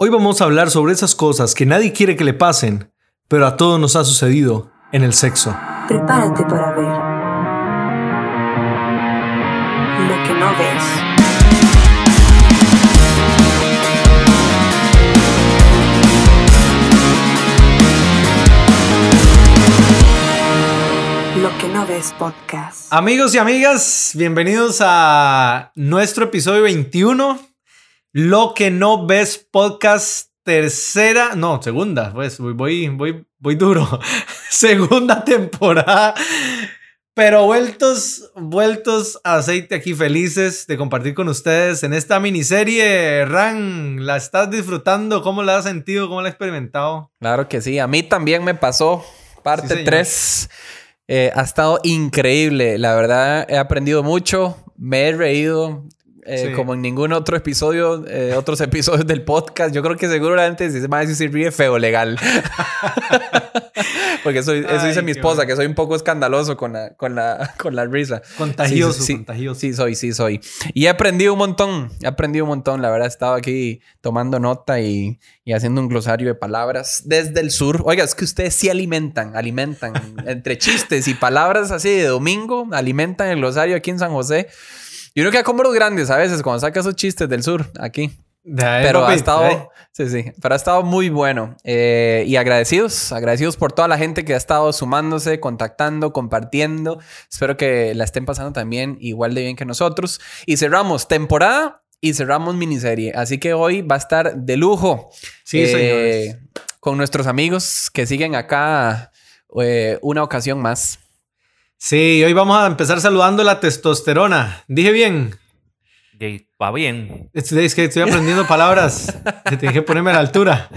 Hoy vamos a hablar sobre esas cosas que nadie quiere que le pasen, pero a todos nos ha sucedido en el sexo. Prepárate para ver lo que no ves. Lo que no ves podcast. Amigos y amigas, bienvenidos a nuestro episodio 21. Lo que no ves podcast tercera, no, segunda, pues voy, voy, voy duro. segunda temporada. Pero vueltos, vueltos a aceite aquí, felices de compartir con ustedes en esta miniserie. Ran, ¿la estás disfrutando? ¿Cómo la has sentido? ¿Cómo la has experimentado? Claro que sí, a mí también me pasó. Parte. 3 eh, ha estado increíble. La verdad, he aprendido mucho. Me he reído. Eh, Sí. Como en ningún otro episodio, eh, otros episodios del podcast. Yo creo que seguramente si se me si ríe feo legal. Porque soy, eso Ay, dice mi esposa, bueno. que soy un poco escandaloso con la, con la, con la risa. Contagioso, Sí, sí, contagioso. Sí, soy, sí, soy. Y he aprendido un montón. He aprendido un montón. La verdad, estaba aquí tomando nota y, y haciendo un glosario de palabras desde el sur. Oiga, es que ustedes sí alimentan, alimentan. entre chistes y palabras así de domingo, alimentan el glosario aquí en San José. Y uno queda como los grandes a veces cuando saca esos chistes del sur aquí. De ahí, Pero ha estado, sí, sí, pero ha estado muy bueno. Eh, y agradecidos, agradecidos por toda la gente que ha estado sumándose, contactando, compartiendo. Espero que la estén pasando también igual de bien que nosotros. Y cerramos temporada y cerramos miniserie. Así que hoy va a estar de lujo. Sí, eh. Con nuestros amigos que siguen acá eh, una ocasión más. Sí, hoy vamos a empezar saludando la testosterona. Dije bien. Va bien. Es es que estoy aprendiendo palabras. que Tengo que ponerme a la altura.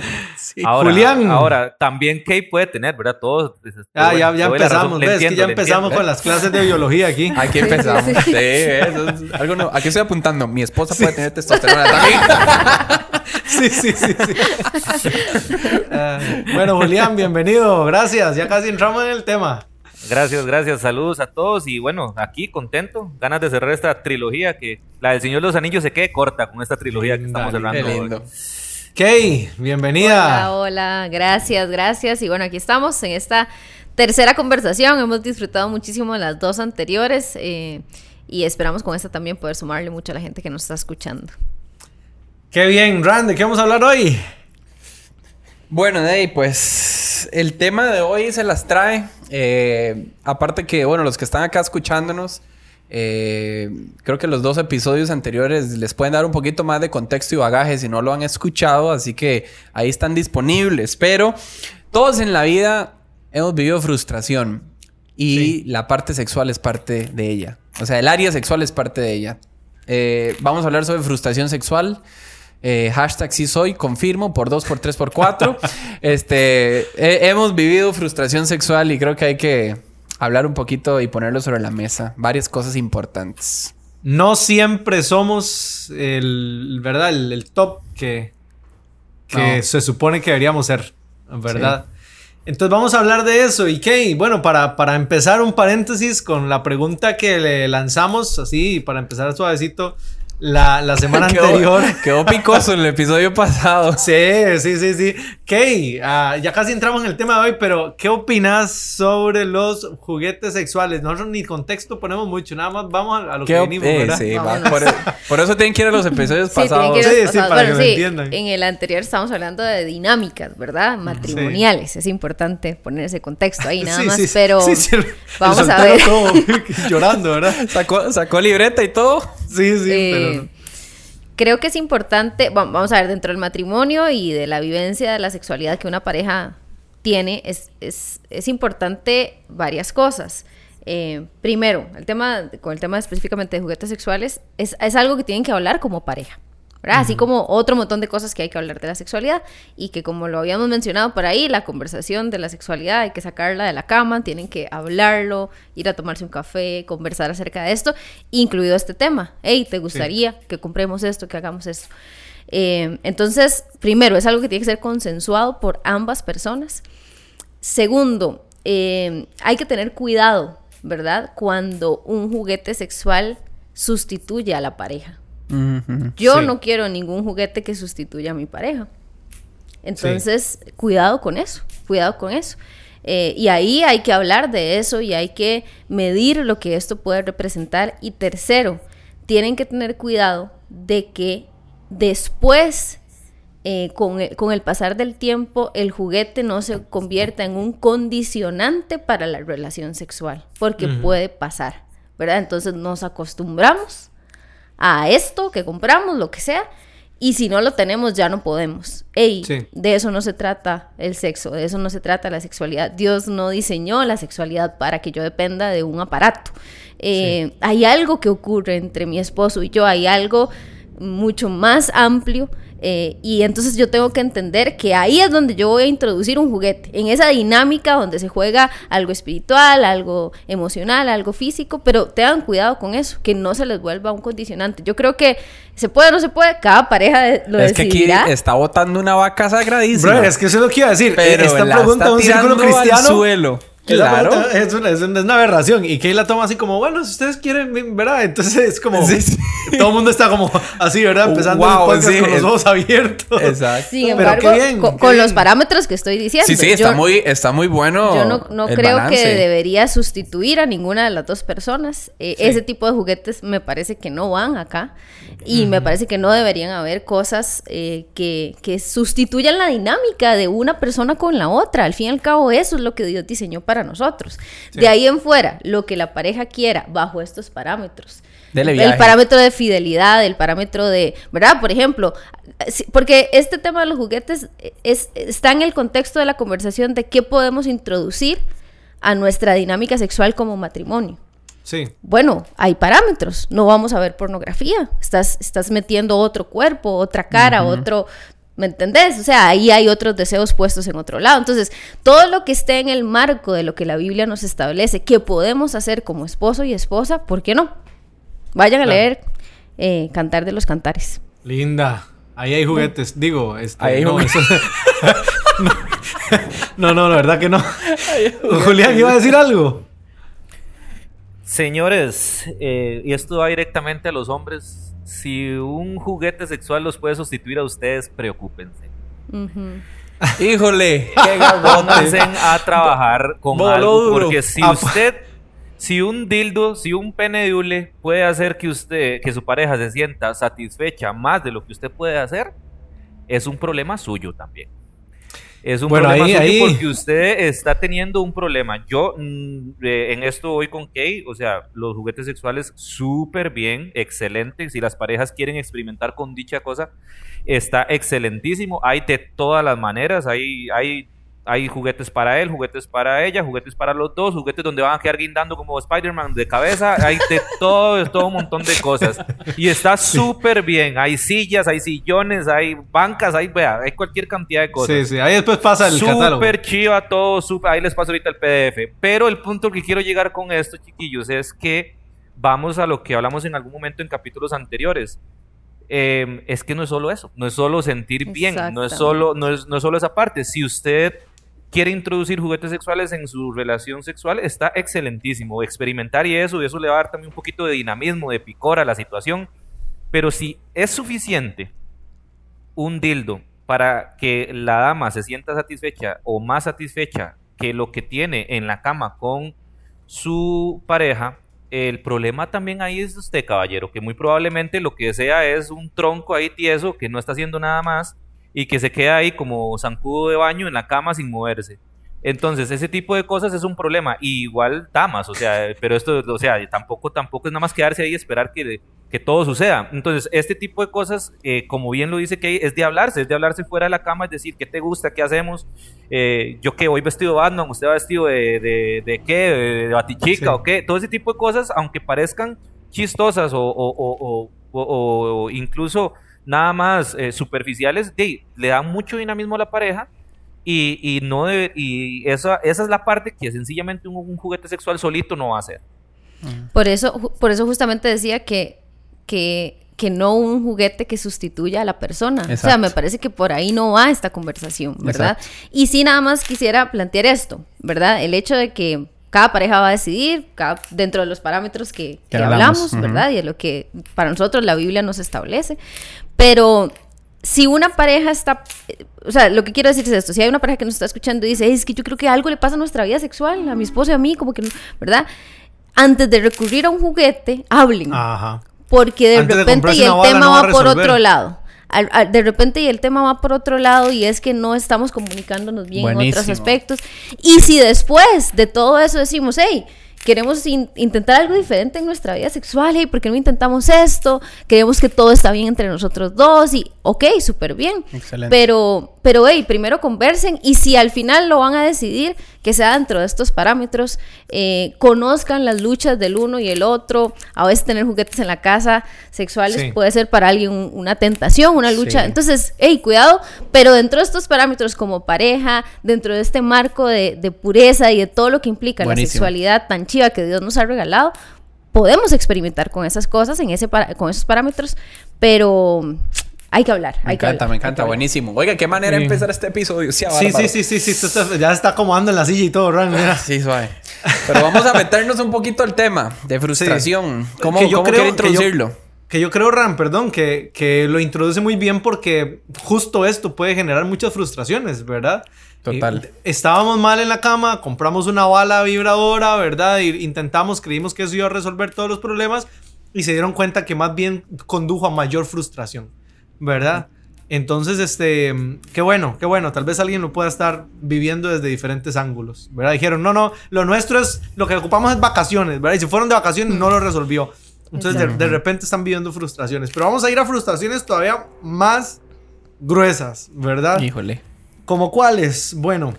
Ahora, Julián. ahora, también Kate puede tener, ¿verdad? Todos. pues, Ah, le ya, empezamos. ¿Ves? que ya empezamos entiendo, con las clases de biología aquí. Aquí Sí, sí, empezamos. Sí, sí. eso es algo no- Aquí estoy apuntando. Mi esposa puede tener testosterona también. Sí, sí, sí. sí. Ah, bueno, Julián, bienvenido. Gracias. Ya casi entramos en el tema. Gracias, gracias. Saludos a todos. Y bueno, aquí contento. Ganas de cerrar esta trilogía que la del Señor de los Anillos se quede corta con esta trilogía que estamos hablando. Qué hoy. lindo. Kay, bienvenida. Hola, hola, gracias, gracias. Y bueno, aquí estamos en esta tercera conversación. Hemos disfrutado muchísimo de las dos anteriores eh, y esperamos con esta también poder sumarle mucho a la gente que nos está escuchando. Qué bien, Rand, ¿de qué vamos a hablar hoy? Bueno, Dey, pues el tema de hoy se las trae. Eh, aparte que, bueno, los que están acá escuchándonos, eh, creo que los dos episodios anteriores les pueden dar un poquito más de contexto y bagaje si no lo han escuchado, así que ahí están disponibles. Pero todos en la vida hemos vivido frustración y Sí. la parte sexual es parte de ella. O sea, el área sexual es parte de ella. Eh, vamos a hablar sobre frustración sexual. Eh, hashtag sí soy, confirmo, por dos, por tres, por cuatro. este, he- hemos vivido frustración sexual y creo que hay que hablar un poquito y ponerlo sobre la mesa. Varias cosas importantes. No siempre somos el, ¿verdad? El, el top que, que No. se supone que deberíamos ser, ¿verdad? Entonces vamos a hablar de eso. Y Kay, bueno, para, para empezar un paréntesis con la pregunta que le lanzamos, así, para empezar suavecito, la, la semana Quedó- anterior. Quedó picoso en el episodio pasado. Sí, sí, sí, sí. Kay, ah, ya casi entramos en el tema de hoy, pero ¿qué opinas sobre los juguetes sexuales? Nosotros ni contexto ponemos mucho, nada más vamos a, a lo que ¿Qué op- venimos, eh, ¿verdad? sí, va. Por, por eso tienen que ir a los episodios Sí, pasados. que Sí, los sí, pasados. para que Bueno, lo sí, entiendan. en el anterior estábamos hablando de dinámicas, ¿verdad? Matrimoniales. Es importante poner ese contexto ahí nada Sí, más, sí, sí. pero Sí, sí, el- el vamos a ver. todo llorando, ¿verdad? Sacó, sacó libreta y todo. Sí, sí, Eh, pero... Creo que es importante, va- vamos a ver, dentro del matrimonio y de la vivencia de la sexualidad que una pareja tiene, es, es, es importante varias cosas. Eh, primero, el tema, con el tema específicamente de juguetes sexuales, es, es algo que tienen que hablar como pareja. ¿Verdad? Así como otro montón de cosas que hay que hablar de la sexualidad y que como lo habíamos mencionado por ahí, la conversación de la sexualidad hay que sacarla de la cama, tienen que hablarlo, ir a tomarse un café, conversar acerca de esto, incluido este tema. Hey, ¿te gustaría que compremos esto, que hagamos esto? Eh, entonces, primero, es algo que tiene que ser consensuado por ambas personas. Segundo, eh, hay que tener cuidado, ¿verdad? Cuando un juguete sexual sustituye a la pareja. Yo Sí. no quiero ningún juguete que sustituya a mi pareja. Entonces, cuidado con eso, cuidado con eso. Eh, y ahí hay que hablar de eso y hay que medir lo que esto puede representar. Y tercero, tienen que tener cuidado de que después, eh, con, el, con, el, pasar del tiempo, el juguete no se convierta en un condicionante para la relación sexual, porque puede pasar, ¿verdad? Entonces nos acostumbramos a esto que compramos, lo que sea, y si no lo tenemos, ya no podemos. Ey, de eso no se trata el sexo, de eso no se trata la sexualidad. Dios no diseñó la sexualidad para que yo dependa de un aparato. Eh, hay algo que ocurre entre mi esposo y yo, hay algo mucho más amplio eh, y entonces yo tengo que entender que ahí es donde yo voy a introducir un juguete, en esa dinámica donde se juega algo espiritual, algo emocional, algo físico, pero tengan cuidado con eso, que no se les vuelva un condicionante. Yo creo que se puede o no se puede, cada pareja lo es que aquí está botando una vaca sagradísima. Bro, es que eso es lo que iba a decir. Pero Esta pregunta está un círculo cristiano. suelo. Claro. Es una, es, una, aberración. Y Kay la toma así como, bueno, si ustedes quieren, ¿verdad? Entonces es como. Todo el mundo está como así, ¿verdad? Empezando el podcast con los ojos abiertos. Exacto. Sin embargo, Pero qué bien, con, los parámetros que estoy diciendo. Sí, sí, está, muy, está muy bueno. Yo no, no creo que debería sustituir a ninguna de las dos personas. Eh, ese tipo de juguetes me parece que no van acá. Y me parece que no deberían haber cosas eh, que, que sustituyan la dinámica de una persona con la otra. Al fin y al cabo, eso es lo que Dios diseñó para nosotros. De ahí en fuera, lo que la pareja quiera bajo estos parámetros. El parámetro de fidelidad, el parámetro de, ¿verdad? Por ejemplo, porque este tema de los juguetes es, está en el contexto de la conversación de qué podemos introducir a nuestra dinámica sexual como matrimonio. Sí. Bueno, hay parámetros. No vamos a ver pornografía. Estás, estás metiendo otro cuerpo, otra cara, otro, ¿Me entendés? O sea, ahí hay otros deseos puestos en otro lado. Entonces, todo lo que esté en el marco de lo que la Biblia nos establece, que podemos hacer como esposo y esposa, ¿por qué no? Vayan a leer eh, Cantar de los Cantares. Linda. Ahí hay juguetes. Digo, este, ahí hay no, eso... no, no, la verdad que no. Julián, ¿iba a decir algo? Señores, eh, y esto va directamente a los hombres si un juguete sexual los puede sustituir a ustedes, preocúpense. Híjole, qué Pónganse a trabajar con algo, porque si usted, si un dildo, si un pene de hule puede hacer que usted, que su pareja se sienta satisfecha más de lo que usted puede hacer, es un problema suyo también. Es un problema porque usted está teniendo un problema. Yo mm, eh, en esto voy con Kay, o sea, los juguetes sexuales súper bien, excelente. Si las parejas quieren experimentar con dicha cosa, está excelentísimo. Hay de todas las maneras, hay, hay hay juguetes para él, juguetes para ella, juguetes para los dos, juguetes donde van a quedar guindando como Spider-Man de cabeza. Hay de todo, todo un montón de cosas. Y está súper bien. Hay sillas, hay sillones, hay bancas, hay, vea, hay cualquier cantidad de cosas. Sí, sí. Ahí después pasa el catálogo. Súper chiva todo, super, ahí les paso ahorita el PDF. Pero el punto que quiero llegar con esto, chiquillos, es que vamos a lo que hablamos en algún momento en capítulos anteriores. Em, es que no es solo eso, no es solo sentir bien, no es solo, no es, no es solo esa parte. Si usted quiere introducir juguetes sexuales en su relación sexual, está excelentísimo. Experimentar y eso, y eso le va a dar también un poquito de dinamismo, de picor a la situación. Pero si es suficiente un dildo para que la dama se sienta satisfecha o más satisfecha que lo que tiene en la cama con su pareja, el problema también ahí es usted, caballero, que muy probablemente lo que desea es un tronco ahí tieso que no está haciendo nada más y que se queda ahí como zancudo de baño en la cama sin moverse. Entonces, ese tipo de cosas es un problema. Y igual damas, o sea, pero esto, o sea, tampoco, tampoco es nada más quedarse ahí y esperar que, que todo suceda. Entonces, este tipo de cosas, eh, como bien lo dice Kay, es de hablarse, es de hablarse fuera de la cama, es decir, ¿qué te gusta? ¿Qué hacemos? Eh, yo qué, voy vestido de Batman, usted va vestido de, de, qué, de, batichica o qué. Todo ese tipo de cosas, aunque parezcan chistosas o, o, o incluso nada más eh, superficiales, le dan mucho dinamismo a la pareja y, y no debe, y esa, esa es la parte que sencillamente un, juguete sexual solito no va a hacer. Por eso, por eso justamente decía que, que, que no un juguete que sustituya a la persona. O sea, me parece que por ahí no va esta conversación, ¿verdad? Y sí, nada más quisiera plantear esto, ¿verdad? El hecho de que cada pareja va a decidir dentro de los parámetros que, hablamos, ¿verdad? Y de lo que para nosotros la Biblia nos establece. Pero si una pareja está, eh, o sea, lo que quiero decir es esto, si hay una pareja que nos está escuchando y dice, "Ey, es que yo creo que algo le pasa a nuestra vida sexual, a mi esposo y a mí, como que, no", ¿verdad? Antes de recurrir a un juguete, hablen. Ajá. Porque de Antes repente y el tema va por otro lado. Al- al- de repente y el tema va por otro lado y es que no estamos comunicándonos bien en otros aspectos. Y si después de todo eso decimos, hey, queremos in- intentar algo diferente en nuestra vida sexual, hey, ¿por qué no intentamos esto? Queremos que todo está bien entre nosotros dos y, ok, súper bien. Excelente. Pero, pero, hey, primero conversen y si al final lo van a decidir, que sea dentro de estos parámetros, eh, conozcan las luchas del uno y el otro. A veces tener juguetes en la casa sexuales Sí. puede ser para alguien un- una tentación, una lucha. Sí. Entonces, hey, cuidado, pero dentro de estos parámetros como pareja, dentro de este marco de, de pureza y de todo lo que implica la sexualidad tan chiva que Dios nos ha regalado, podemos experimentar con esas cosas, en ese para- con esos parámetros, pero hay que hablar. Me hay que encanta, hablar, me encanta. Buenísimo. Oiga, qué manera de Sí. empezar este episodio. Sí, Sí, sí, sí, sí, sí, tú estás- ya está acomodando en la silla y todo, Ran, mira. Sí, suave. Pero vamos a meternos un poquito al tema de frustración. ¿Cómo, Que yo cómo creo- quiere que yo- introducirlo? Que yo creo, Ram, perdón, que, que lo introduce muy bien porque justo esto puede generar muchas frustraciones, ¿verdad? Total. Eh, estábamos mal en la cama, compramos una bala vibradora, ¿verdad? Y intentamos, creímos que eso iba a resolver todos los problemas y se dieron cuenta que más bien condujo a mayor frustración, ¿verdad? Entonces, este, qué bueno, qué bueno. Tal vez alguien lo pueda estar viviendo desde diferentes ángulos, ¿verdad? Dijeron, no, no, lo nuestro es, lo que ocupamos es vacaciones, ¿verdad? Y si fueron de vacaciones, no lo resolvió. Entonces, de, de repente están viviendo frustraciones. Pero vamos a ir a frustraciones todavía más gruesas, ¿verdad? Híjole. ¿Como cuáles? Bueno,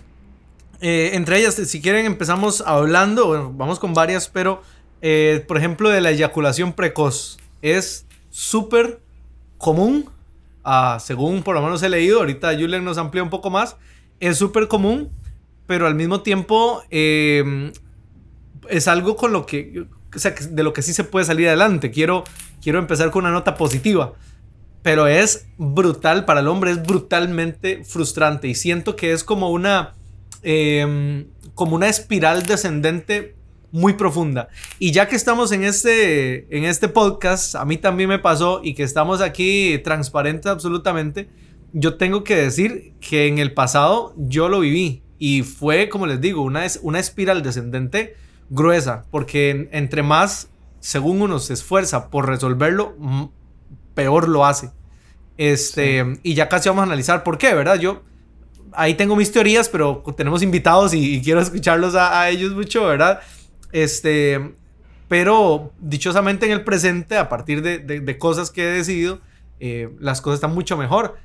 eh, entre ellas, si quieren, empezamos hablando, bueno, vamos con varias, pero eh, por ejemplo, de la eyaculación precoz. Es súper común, ah, según por lo menos he leído, ahorita Julian nos amplía un poco más, es súper común, pero al mismo tiempo eh, es algo con lo que, o sea, de lo que sí se puede salir adelante. Quiero, quiero empezar con una nota positiva. Pero es brutal, para el hombre es brutalmente frustrante. Y siento que es como una, eh, como una espiral descendente muy profunda. Y ya que estamos en este, en este podcast, a mí también me pasó y que estamos aquí transparentes absolutamente, yo tengo que decir que en el pasado yo lo viví. Y fue, como les digo, una, una espiral descendente gruesa. Porque en- entre más, según uno se esfuerza por resolverlo, peor lo hace. Este, y ya casi vamos a analizar por qué, ¿verdad? Yo ahí tengo mis teorías, pero tenemos invitados y, y quiero escucharlos a, a ellos mucho, ¿verdad? Este, pero dichosamente en el presente, a partir de, de- cosas que he decidido, eh, las cosas están mucho mejor.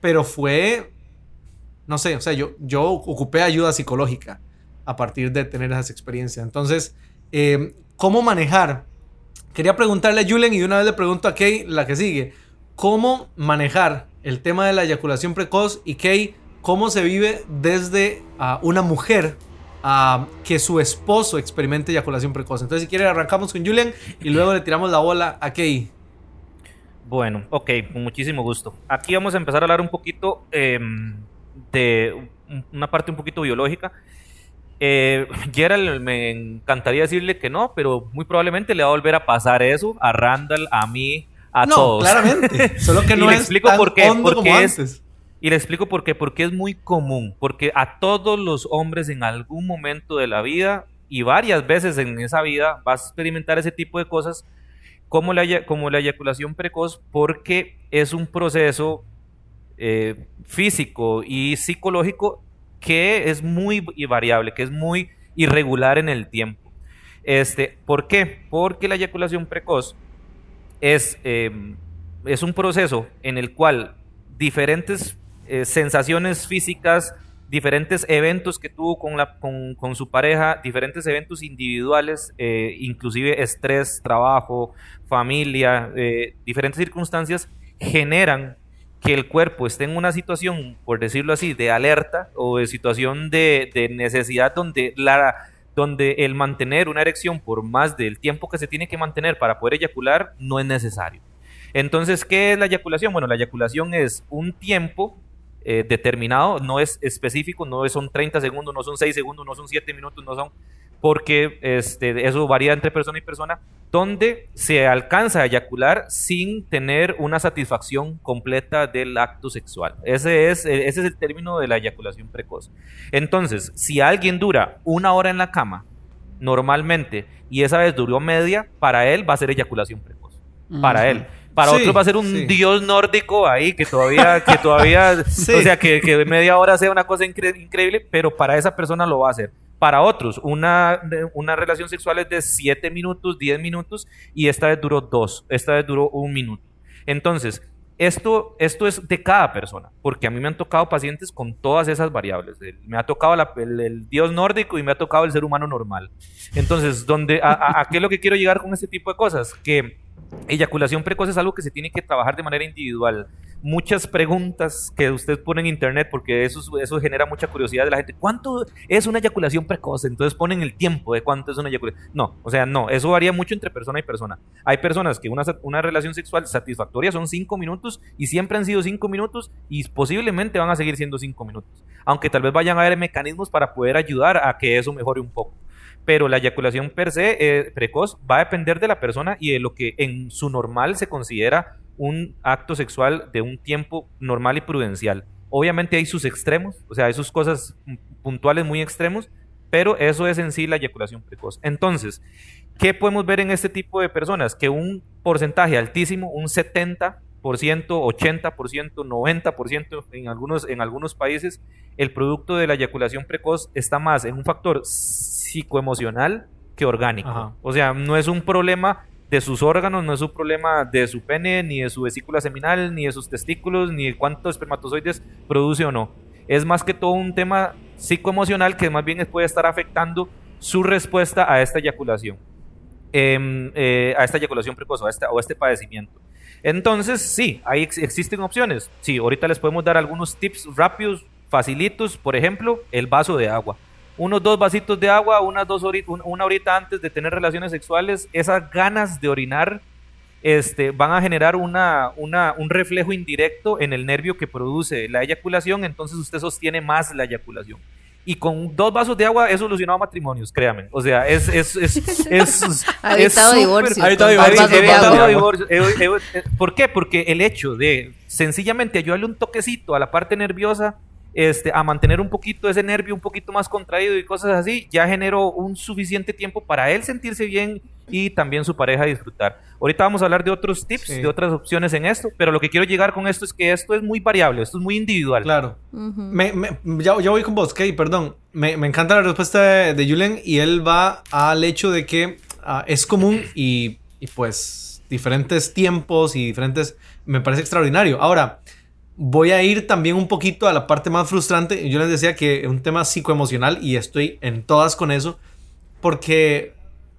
Pero fue, no sé, o sea, yo, yo ocupé ayuda psicológica a partir de tener esas experiencias. Entonces, eh, ¿cómo manejar? Quería preguntarle a Julen y una vez le pregunto a Kay la que sigue. ¿Cómo manejar el tema de la eyaculación precoz? Y Kay, ¿cómo se vive desde ah, una mujer que su esposo experimente eyaculación precoz? Entonces, si quiere, arrancamos con Julian y luego le tiramos la bola a Kay. Bueno, ok, con muchísimo gusto. Aquí vamos a empezar a hablar un poquito em, de un- una parte un poquito biológica. Eh, Gerald, me encantaría decirle que no, pero muy probablemente le va a volver a pasar eso a Randall, a mí, a no, todos. claramente. Solo que Y no le es explico tan por qué, porque es- antes. Y le explico por qué. Porque es muy común. Porque a todos los hombres en algún momento de la vida y varias veces en esa vida vas a experimentar ese tipo de cosas como la, como la eyaculación precoz porque es un proceso eh, físico y psicológico que es muy variable, que es muy irregular en el tiempo. Este, ¿Por qué? Porque la eyaculación precoz es, eh, es un proceso en el cual diferentes eh, sensaciones físicas, diferentes eventos que tuvo con, la, con, su pareja, diferentes eventos individuales, eh, inclusive estrés, trabajo, familia, eh, diferentes circunstancias, generan que el cuerpo esté en una situación, por decirlo así, de alerta o de situación de, de necesidad donde, la, donde el mantener una erección por más del tiempo que se tiene que mantener para poder eyacular no es necesario. Entonces, ¿qué es la eyaculación? Bueno, la eyaculación es un tiempo eh, determinado, no es específico, no son 30 segundos, no son 6 segundos, no son 7 minutos, no son porque este, eso varía entre persona y persona, donde se alcanza a eyacular sin tener una satisfacción completa del acto sexual. Ese es, ese es el término de la eyaculación precoz. Entonces, si alguien dura una hora en la cama, normalmente, y esa vez duró media, para él va a ser eyaculación precoz. Para él. Para Sí, otros va a ser un sí. dios nórdico ahí que todavía, que todavía, Sí. o sea, que, que media hora sea una cosa incre- increíble, pero para esa persona lo va a hacer. Para otros, una, una relación sexual es de 7 minutos, 10 minutos, y esta vez duró 2, esta vez duró un minuto. Entonces, esto, esto es de cada persona, porque a mí me han tocado pacientes con todas esas variables. Me ha tocado la- el, el dios nórdico y me ha tocado el ser humano normal. Entonces, donde, a, a- a qué es lo que quiero llegar con este tipo de cosas? Que eyaculación precoz es algo que se tiene que trabajar de manera individual. Muchas preguntas que usted pone en internet, porque eso, eso genera mucha curiosidad de la gente. ¿Cuánto es una eyaculación precoz? Entonces ponen el tiempo de cuánto es una eyaculación. No, o sea, no, eso varía mucho entre persona y persona. Hay personas que una, una relación sexual satisfactoria son cinco minutos y siempre han sido cinco minutos y posiblemente van a seguir siendo cinco minutos. Aunque tal vez vayan a haber mecanismos para poder ayudar a que eso mejore un poco pero la eyaculación per se eh, precoz va a depender de la persona y de lo que en su normal se considera un acto sexual de un tiempo normal y prudencial. Obviamente hay sus extremos, o sea, hay sus cosas puntuales muy extremos, pero eso es en sí la eyaculación precoz. Entonces, ¿qué podemos ver en este tipo de personas? Que un porcentaje altísimo, un 70%, 80%, 90% en algunos, en algunos países, el producto de la eyaculación precoz está más en un factor psicoemocional que orgánico. Ajá. O sea, no es un problema de sus órganos, no es un problema de su pene, ni de su vesícula seminal, ni de sus testículos, ni de cuántos espermatozoides produce o no. Es más que todo un tema psicoemocional que más bien puede estar afectando su respuesta a esta eyaculación. Em, eh, a esta eyaculación precoz o a, esta- o a este padecimiento. Entonces, sí, ahí ex- existen opciones. Sí, ahorita les podemos dar algunos tips rápidos, facilitos. Por ejemplo, el vaso de agua. Unos dos vasitos de agua, unas dos hori- un- una horita antes de tener relaciones sexuales, esas ganas de orinar este, van a generar una, una- un reflejo indirecto en el nervio que produce la eyaculación, entonces usted sostiene más la eyaculación. Y con dos vasos de agua he solucionado matrimonios, créanme. O sea, es... es, es, es Ha es evitado divorcios. Ha evitado divorcios, ¿Por qué? Porque el hecho de sencillamente ayudarle un toquecito a la parte nerviosa, este, a mantener un poquito ese nervio un poquito más contraído y cosas así, ya generó un suficiente tiempo para él sentirse bien y también su pareja disfrutar. Ahorita vamos a hablar de otros tips, Sí. de otras opciones en esto, pero lo que quiero llegar con esto es que esto es muy variable, esto es muy individual. Claro. Me, me- ya, ya voy con vos, Kay, perdón. Me, me encanta la respuesta de, de Julian y él va al hecho de que ah, es común y, y, pues diferentes tiempos y diferentes... Me parece extraordinario. Ahora, voy a ir también un poquito a la parte más frustrante. Yo les decía que es un tema psicoemocional y estoy en todas con eso porque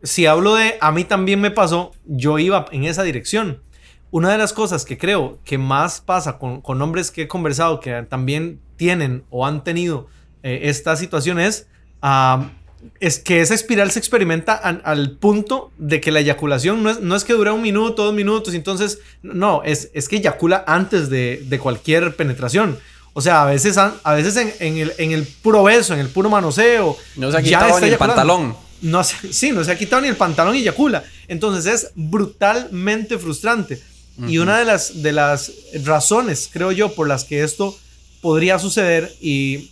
si hablo de a mí también me pasó, yo iba en esa dirección. Una de las cosas que creo que más pasa con, con hombres que he conversado que también tienen o han tenido eh, esta situación es, es que esa espiral se experimenta an- al punto de que la eyaculación no es, no es que dura un minuto, dos minutos, entonces no, es, es que eyacula antes de, de cualquier penetración. O sea, a veces, a veces en, en el, en el puro beso, en el puro manoseo. No se ha ya quitado está ni el pantalón. No se, sí, no se ha quitado ni el pantalón y eyacula. Entonces es brutalmente frustrante. Y una de las, de las razones, creo yo, por las que esto podría suceder y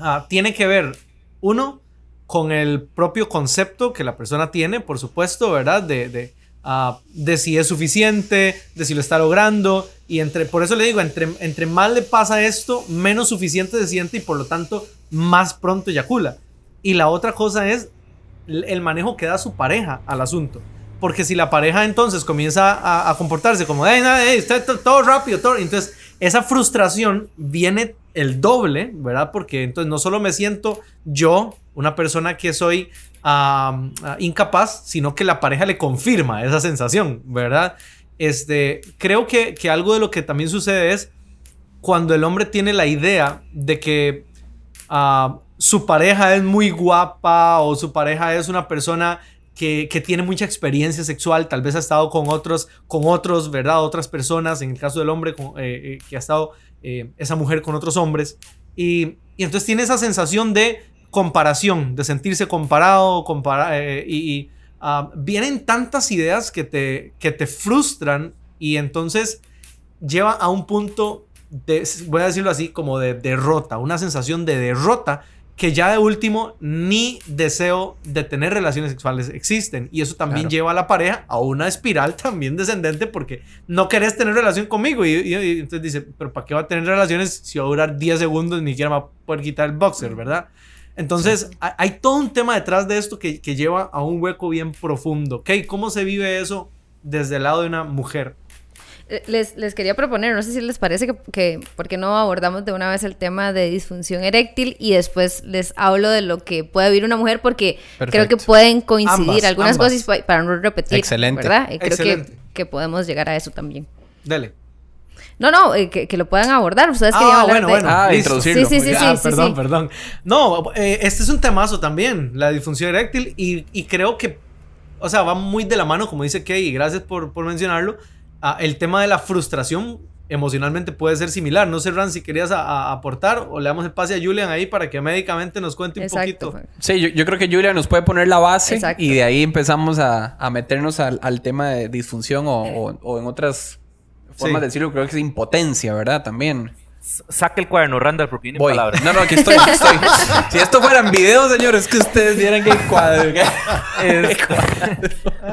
ah, tiene que ver, uno, con el propio concepto que la persona tiene, por supuesto, ¿verdad? De, de, ah, de si es suficiente, de si lo está logrando. Y entre, por eso le digo, entre, entre más le pasa esto, menos suficiente se siente y por lo tanto más pronto eyacula. Y la otra cosa es el manejo que da su pareja al asunto. Porque si la pareja entonces comienza a, comportarse como, hey, hey, está to- todo rápido, todo. Entonces, esa frustración viene el doble, ¿verdad? Porque entonces no solo me siento yo, una persona que soy ah, incapaz, sino que la pareja le confirma esa sensación, ¿verdad? Este, creo que, que algo de lo que también sucede es cuando el hombre tiene la idea de que ah, su pareja es muy guapa o su pareja es una persona que, que tiene mucha experiencia sexual, tal vez ha estado con otros, con otros, ¿verdad? Otras personas, en el caso del hombre, con, eh, eh, que ha estado eh, esa mujer con otros hombres. Y, y entonces tiene esa sensación de comparación, de sentirse comparado, compara y, y, ah, vienen tantas ideas que te, que te frustran y entonces lleva a un punto de, voy a decirlo así, como de derrota, una sensación de derrota que ya de último ni deseo de tener relaciones sexuales existen. Y eso también Claro. lleva a la pareja a una espiral también descendente porque no querés tener relación conmigo. Y, y- y entonces dice, pero ¿para qué va a tener relaciones si va a durar 10 segundos ni siquiera va a poder quitar el boxer, verdad? Entonces hay, hay todo un tema detrás de esto que, que lleva a un hueco bien profundo. ¿ok? ¿Cómo se vive eso desde el lado de una mujer? Eh, Les, les quería proponer, no sé si les parece que, que, ¿por qué no abordamos de una vez el tema de disfunción eréctil y después les hablo de lo que puede vivir una mujer porque creo que pueden coincidir Ambas, algunas ambas. cosas para no repetir. Excelente. ¿Verdad? Y creo que, Excelente. que podemos llegar a eso también. Dele. No, no, eh, que, que lo puedan abordar. Ustedes Ah, querían hablar bueno, de... bueno. Ah, introducirlo. Sí, sí, sí, Ah, sí, perdón, sí. perdón. No, eh, este es un temazo también, la disfunción eréctil, y, y creo que, o sea, va muy de la mano, como dice Kay, y gracias por, por mencionarlo. Ah, el tema de la frustración emocionalmente puede ser similar. No sé, Ran, si querías a- a aportar o le damos el pase a Julian ahí para que médicamente nos cuente un Exacto. poquito. Sí, yo, yo creo que Julia nos puede poner la base Exacto. y de ahí empezamos a, a meternos al, al tema de disfunción o, o- o en otras formas Sí. de decirlo, creo que es impotencia, ¿verdad? También. S- Saca el cuaderno, Randall, porque vienen Voy. palabras. No, no, aquí estoy, aquí estoy. si esto fueran videos, señores, es que ustedes vieran que cuadro. que- Es-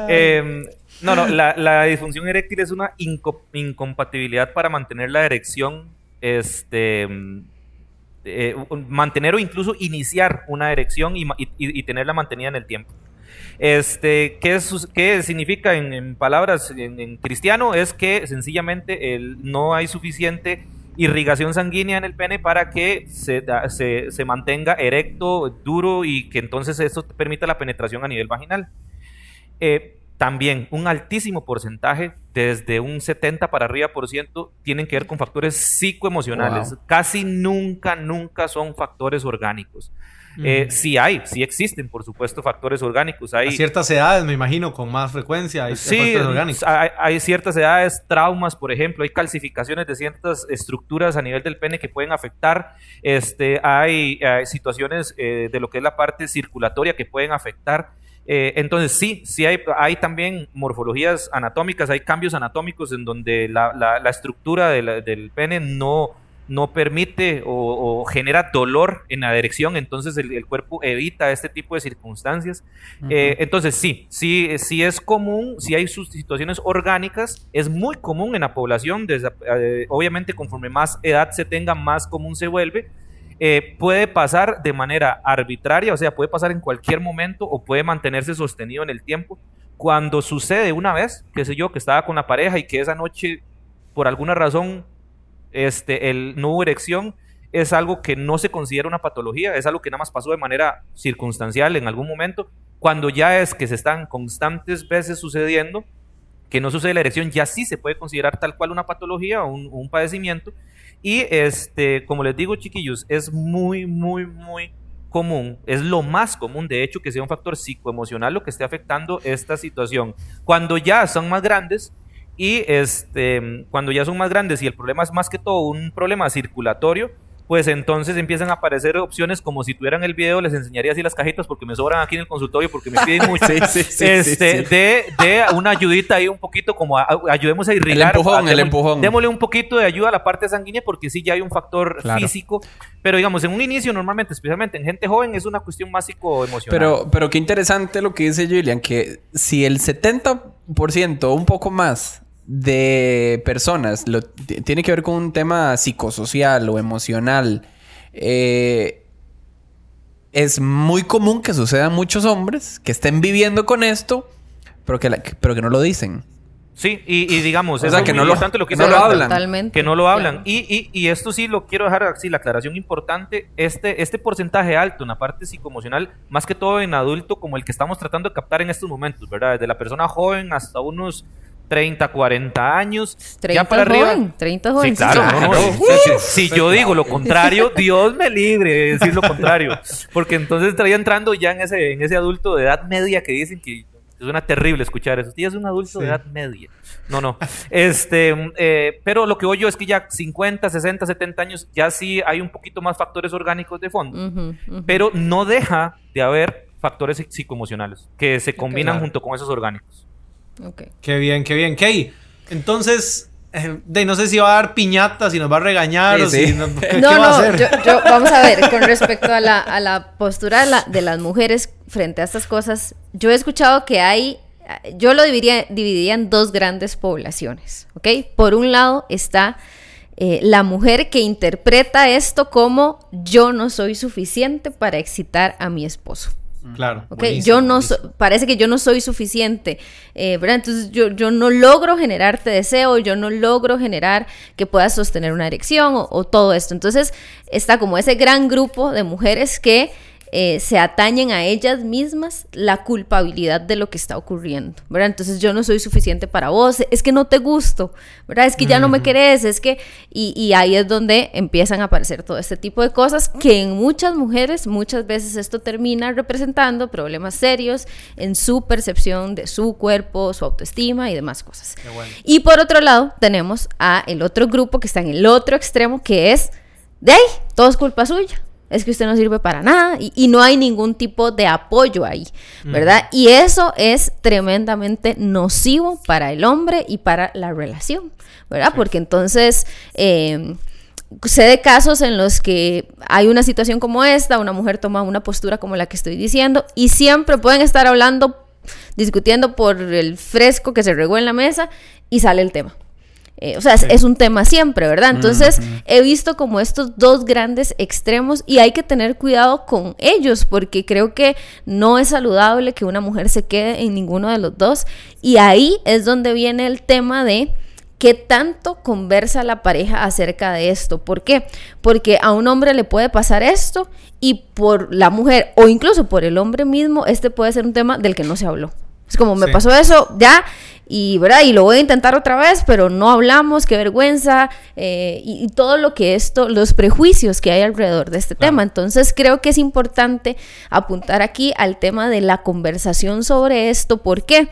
Em, no, no, la, disfunción eréctil es una inco- incompatibilidad para mantener la erección, este, eh, mantener o incluso iniciar una erección y, tenerla mantenida en el tiempo. Este, ¿qué, es- qué significa en, palabras en, en cristiano? Es que sencillamente el, no hay suficiente irrigación sanguínea en el pene para que se, se, se mantenga erecto, duro y que entonces eso permita la penetración a nivel vaginal. Eh, también un altísimo porcentaje, desde un 70 para arriba por ciento, tienen que ver con factores psicoemocionales. Wow. Casi nunca, nunca son factores orgánicos. Eh, sí hay, sí existen, por supuesto, factores orgánicos. Hay, A ciertas edades, me imagino, con más frecuencia. Hay Sí, factores orgánicos. hay, hay ciertas edades, traumas, por ejemplo, hay calcificaciones de ciertas estructuras a nivel del pene que pueden afectar. Este, hay, hay situaciones eh, de lo que es la parte circulatoria que pueden afectar. Eh, entonces, sí, sí hay, hay también morfologías anatómicas, hay cambios anatómicos en donde la, la- la estructura de la- del pene no, no permite o, o genera dolor en la erección, entonces el, el cuerpo evita este tipo de circunstancias. Eh, entonces sí, sí, sí es común, si hay sus situaciones orgánicas, es muy común en la población, desde, eh, obviamente conforme más edad se tenga, más común se vuelve. Eh, puede pasar de manera arbitraria, o sea, puede pasar en cualquier momento o puede mantenerse sostenido en el tiempo. Cuando sucede una vez, qué sé yo, que estaba con la pareja y que esa noche, por alguna razón, este, el, no hubo erección, es algo que no se considera una patología, es algo que nada más pasó de manera circunstancial en algún momento. Cuando ya es que se están constantes veces sucediendo, que no sucede la erección, ya sí se puede considerar tal cual una patología o un, un padecimiento. Y este, como les digo, chiquillos, es muy, muy, muy común, es lo más común, de hecho, que sea un factor psicoemocional lo que esté afectando esta situación. Cuando ya son más grandes, y este, cuando ya son más grandes y el problema es más que todo un problema circulatorio, pues entonces empiezan a aparecer opciones como si tuvieran el video, les enseñaría así las cajitas porque me sobran aquí en el consultorio porque me piden mucho. Sí, sí, sí, este. De, de una ayudita ahí un poquito como a- ayudemos a irrigar. empujón, a- el empujón. Démosle un poquito de ayuda a la parte sanguínea porque sí ya hay un factor Claro. físico, pero digamos en un inicio normalmente, especialmente en gente joven, es una cuestión más psicoemocional. Pero, pero qué interesante lo que dice Julian, que si el 70%, un poco más, de personas lo, tiene que ver con un tema psicosocial o emocional, eh, es muy común que sucedan muchos hombres que estén viviendo con esto, pero que, la- pero que no lo dicen. Sí, y, y digamos, O eso sea, es que no lo- importante lo que no lo hablan. Totalmente. Que no lo hablan. Claro. Y, y, y esto sí lo quiero dejar así, la aclaración importante, este, este porcentaje alto en la parte psicoemocional, más que todo en adulto, como el que estamos tratando de captar en estos momentos, ¿verdad? Desde la persona joven hasta unos 30, 40 años. 30 ya para es arriba. joven, 30 es Sí, joven. claro. no, no, si, si yo digo lo contrario, Dios me libre de decir lo contrario. Porque entonces estaría entrando ya en ese, en ese adulto de edad media que dicen que Suena terrible escuchar eso. Ya es un adulto de edad media. No, no. Este, eh, pero lo que yo es que ya 50, 60, 70 años, ya sí hay un poquito más factores orgánicos de fondo. Pero no deja de haber factores psic- psicoemocionales que se combinan Claro. junto con esos orgánicos. Ok. Qué bien, qué bien. Kay, entonces, eh, de, no sé si va a dar piñata, si nos va a regañar Sí, o sí. si no, ¿qué, No, qué va a no, hacer? yo, yo- vamos a ver, con respecto a la, a la postura de, la- de las mujeres frente a estas cosas, yo he escuchado que hay, yo lo dividiría, dividiría en dos grandes poblaciones, ¿ok? Por un lado está eh, la mujer que interpreta esto como yo no soy suficiente para excitar a mi esposo. Claro. Ok, buenísimo, yo no so- parece que yo no soy suficiente, eh, ¿verdad? Entonces yo, yo no logro generarte deseo, yo no logro generar que puedas sostener una erección o, o todo esto. Entonces está como ese gran grupo de mujeres que eh, se atañen a ellas mismas la culpabilidad de lo que está ocurriendo, ¿verdad? Entonces yo no soy suficiente para vos, es que no te gusto, ¿verdad? Es que ya no me querés, es que... Y, y ahí es donde empiezan a aparecer todo este tipo de cosas que en muchas mujeres muchas veces esto termina representando problemas serios en su percepción de su cuerpo, su autoestima y demás cosas. Y por otro lado tenemos a el otro grupo que está en el otro extremo que es de ahí, todo es culpa suya. Es que usted no sirve para nada y, y no hay ningún tipo de apoyo ahí, ¿verdad? Y eso es tremendamente nocivo para el hombre y para la relación, ¿verdad? Porque entonces eh, sé de casos en los que hay una situación como esta, una mujer toma una postura como la que estoy diciendo y siempre pueden estar hablando, discutiendo por el fresco que se regó en la mesa y sale el tema. Eh, o sea, es, es un tema siempre, ¿verdad? Entonces, he visto como estos dos grandes extremos y hay que tener cuidado con ellos porque creo que no es saludable que una mujer se quede en ninguno de los dos. Y ahí es donde viene el tema de qué tanto conversa la pareja acerca de esto. ¿Por qué? Porque a un hombre le puede pasar esto y por la mujer o incluso por el hombre mismo, este puede ser un tema del que no se habló. Es como, me Sí. pasó eso, ya, y, ¿verdad? y lo voy a intentar otra vez, pero no hablamos, qué vergüenza, eh, y, y todo lo que esto, los prejuicios que hay alrededor de este Claro. tema. Entonces creo que es importante apuntar aquí al tema de la conversación sobre esto. ¿Por qué?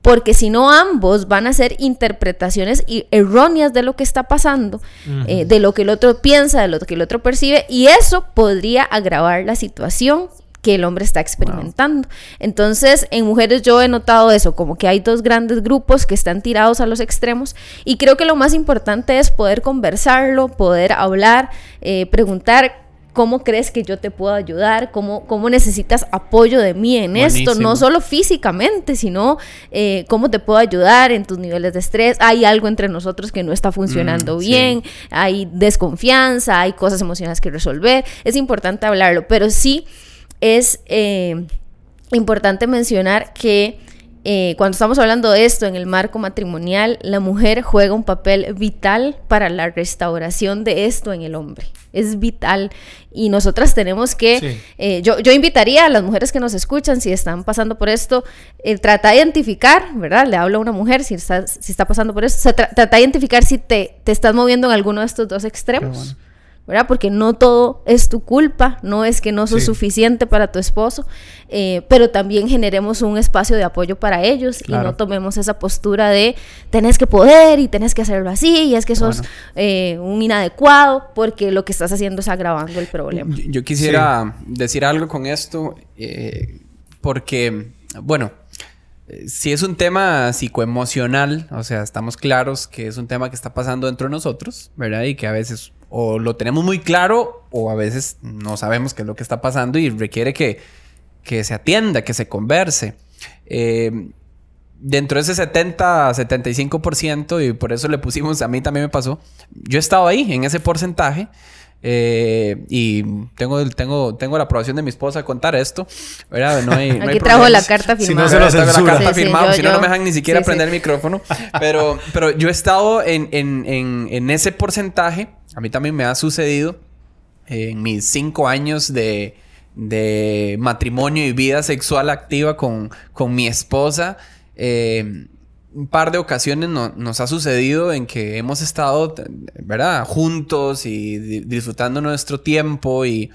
Porque si no, ambos van a hacer interpretaciones erróneas de lo que está pasando, eh, de lo que el otro piensa, de lo que el otro percibe, y eso podría agravar la situación que el hombre está experimentando. Entonces, en mujeres yo he notado eso, como que hay dos grandes grupos que están tirados a los extremos y creo que lo más importante es poder conversarlo, poder hablar, eh, preguntar cómo crees que yo te puedo ayudar, cómo, cómo necesitas apoyo de mí en esto, no solo físicamente, sino eh, cómo te puedo ayudar en tus niveles de estrés. Hay algo entre nosotros que no está funcionando Mm, sí. bien, hay desconfianza, hay cosas emocionales que resolver. Es importante hablarlo, pero sí es eh, importante mencionar que eh, cuando estamos hablando de esto en el marco matrimonial, la mujer juega un papel vital para la restauración de esto en el hombre. Es vital. Y nosotras tenemos que, Sí. eh, yo, yo invitaría a las mujeres que nos escuchan, si están pasando por esto, eh, trata de identificar, ¿verdad? Le hablo a una mujer si está, si está pasando por esto, o sea, tra- trata de identificar si te, te estás moviendo en alguno de estos dos extremos. ¿Verdad? Porque no todo es tu culpa, no es que no sos Sí. suficiente para tu esposo, eh, pero también generemos un espacio de apoyo para ellos y no tomemos esa postura de tenés que poder y tenés que hacerlo así y es que sos Bueno. eh, un inadecuado porque lo que estás haciendo es agravando el problema. Yo, yo quisiera decir algo con esto, eh, porque, bueno, si es un tema psicoemocional, o sea, estamos claros que es un tema que está pasando dentro de nosotros, ¿verdad? Y que a veces o lo tenemos muy claro o a veces no sabemos qué es lo que está pasando y requiere que, que se atienda, que se converse. Eh, dentro de ese 70, 75%, y por eso le pusimos, a mí también me pasó, yo he estado ahí, en ese porcentaje, eh, y tengo, tengo, tengo la aprobación de mi esposa a contar esto, ¿verdad? No hay, no hay Aquí trajo la carta Si firmada. no se lo la carta Sí, sí, firmada, yo- si no, no yo- me dejan ni siquiera sí, sí. prender el micrófono. Pero, pero yo he estado en, en, en, en ese porcentaje. A mí también me ha sucedido en mis cinco años de, de matrimonio y vida sexual activa con, con mi esposa. eh, un par de ocasiones no- nos ha sucedido en que hemos estado, ¿verdad? Juntos y di- disfrutando nuestro tiempo y,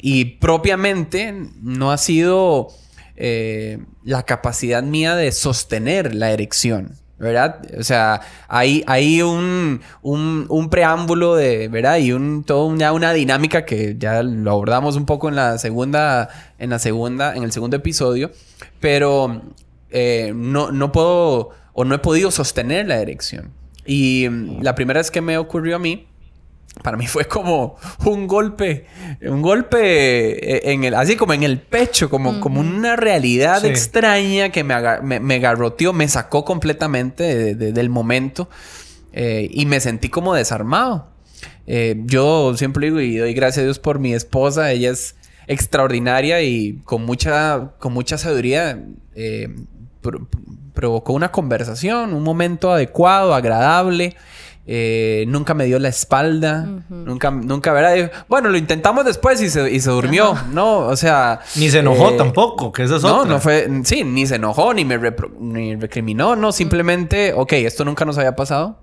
y propiamente no ha sido eh, la capacidad mía de sostener la erección. ¿Verdad? O sea, hay, hay un, un, un preámbulo de, ¿verdad? Y un, todo una, una dinámica que ya lo abordamos un poco en la segunda, en la segunda, en el segundo episodio, pero eh, no, no puedo o no he podido sostener la erección. Y mm, la primera vez que me ocurrió a mí, para mí fue como un golpe, un golpe eh, en el, así como en el pecho, como, como una realidad Sí. extraña que me, aga- me, me garroteó, me sacó completamente de- de- del momento eh, y me sentí como desarmado. Eh, yo siempre digo y doy gracias a Dios por mi esposa, ella es extraordinaria y con mucha, con mucha sabiduría eh, pro- provocó una conversación, un momento adecuado, agradable. Eh, nunca me dio la espalda, nunca, nunca, ¿verdad? Bueno, lo intentamos después y se, y se durmió, ¿no? O sea... Ni se enojó eh, tampoco, que eso es no, otra. no fue, sí, ni se enojó, ni me repro- ni recriminó, no, simplemente, ok, esto nunca nos había pasado,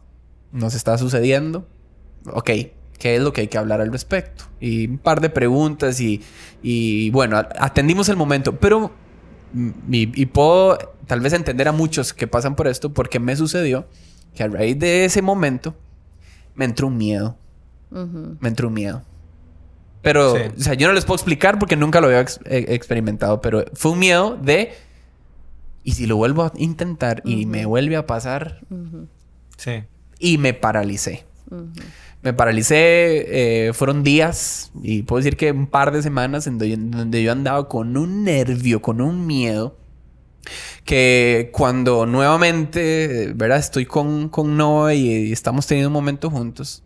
nos está sucediendo, ok, ¿qué es lo que hay que hablar al respecto? Y un par de preguntas y, y bueno, atendimos el momento, pero, mm, y, y puedo tal vez entender a muchos que pasan por esto, porque me sucedió que a raíz de ese momento me entró un miedo, Ujú. me entró un miedo. Pero, Sí. o sea, yo no les puedo explicar porque nunca lo había ex- eh, experimentado, pero fue un miedo de, ¿y si lo vuelvo a intentar y me vuelve a pasar? Sí. Y me paralicé. Me paralicé, eh, fueron días y puedo decir que un par de semanas en donde, en donde yo andaba con un nervio, con un miedo, que cuando nuevamente, ¿verdad? Estoy con, con Noah y, y estamos teniendo un momento juntos,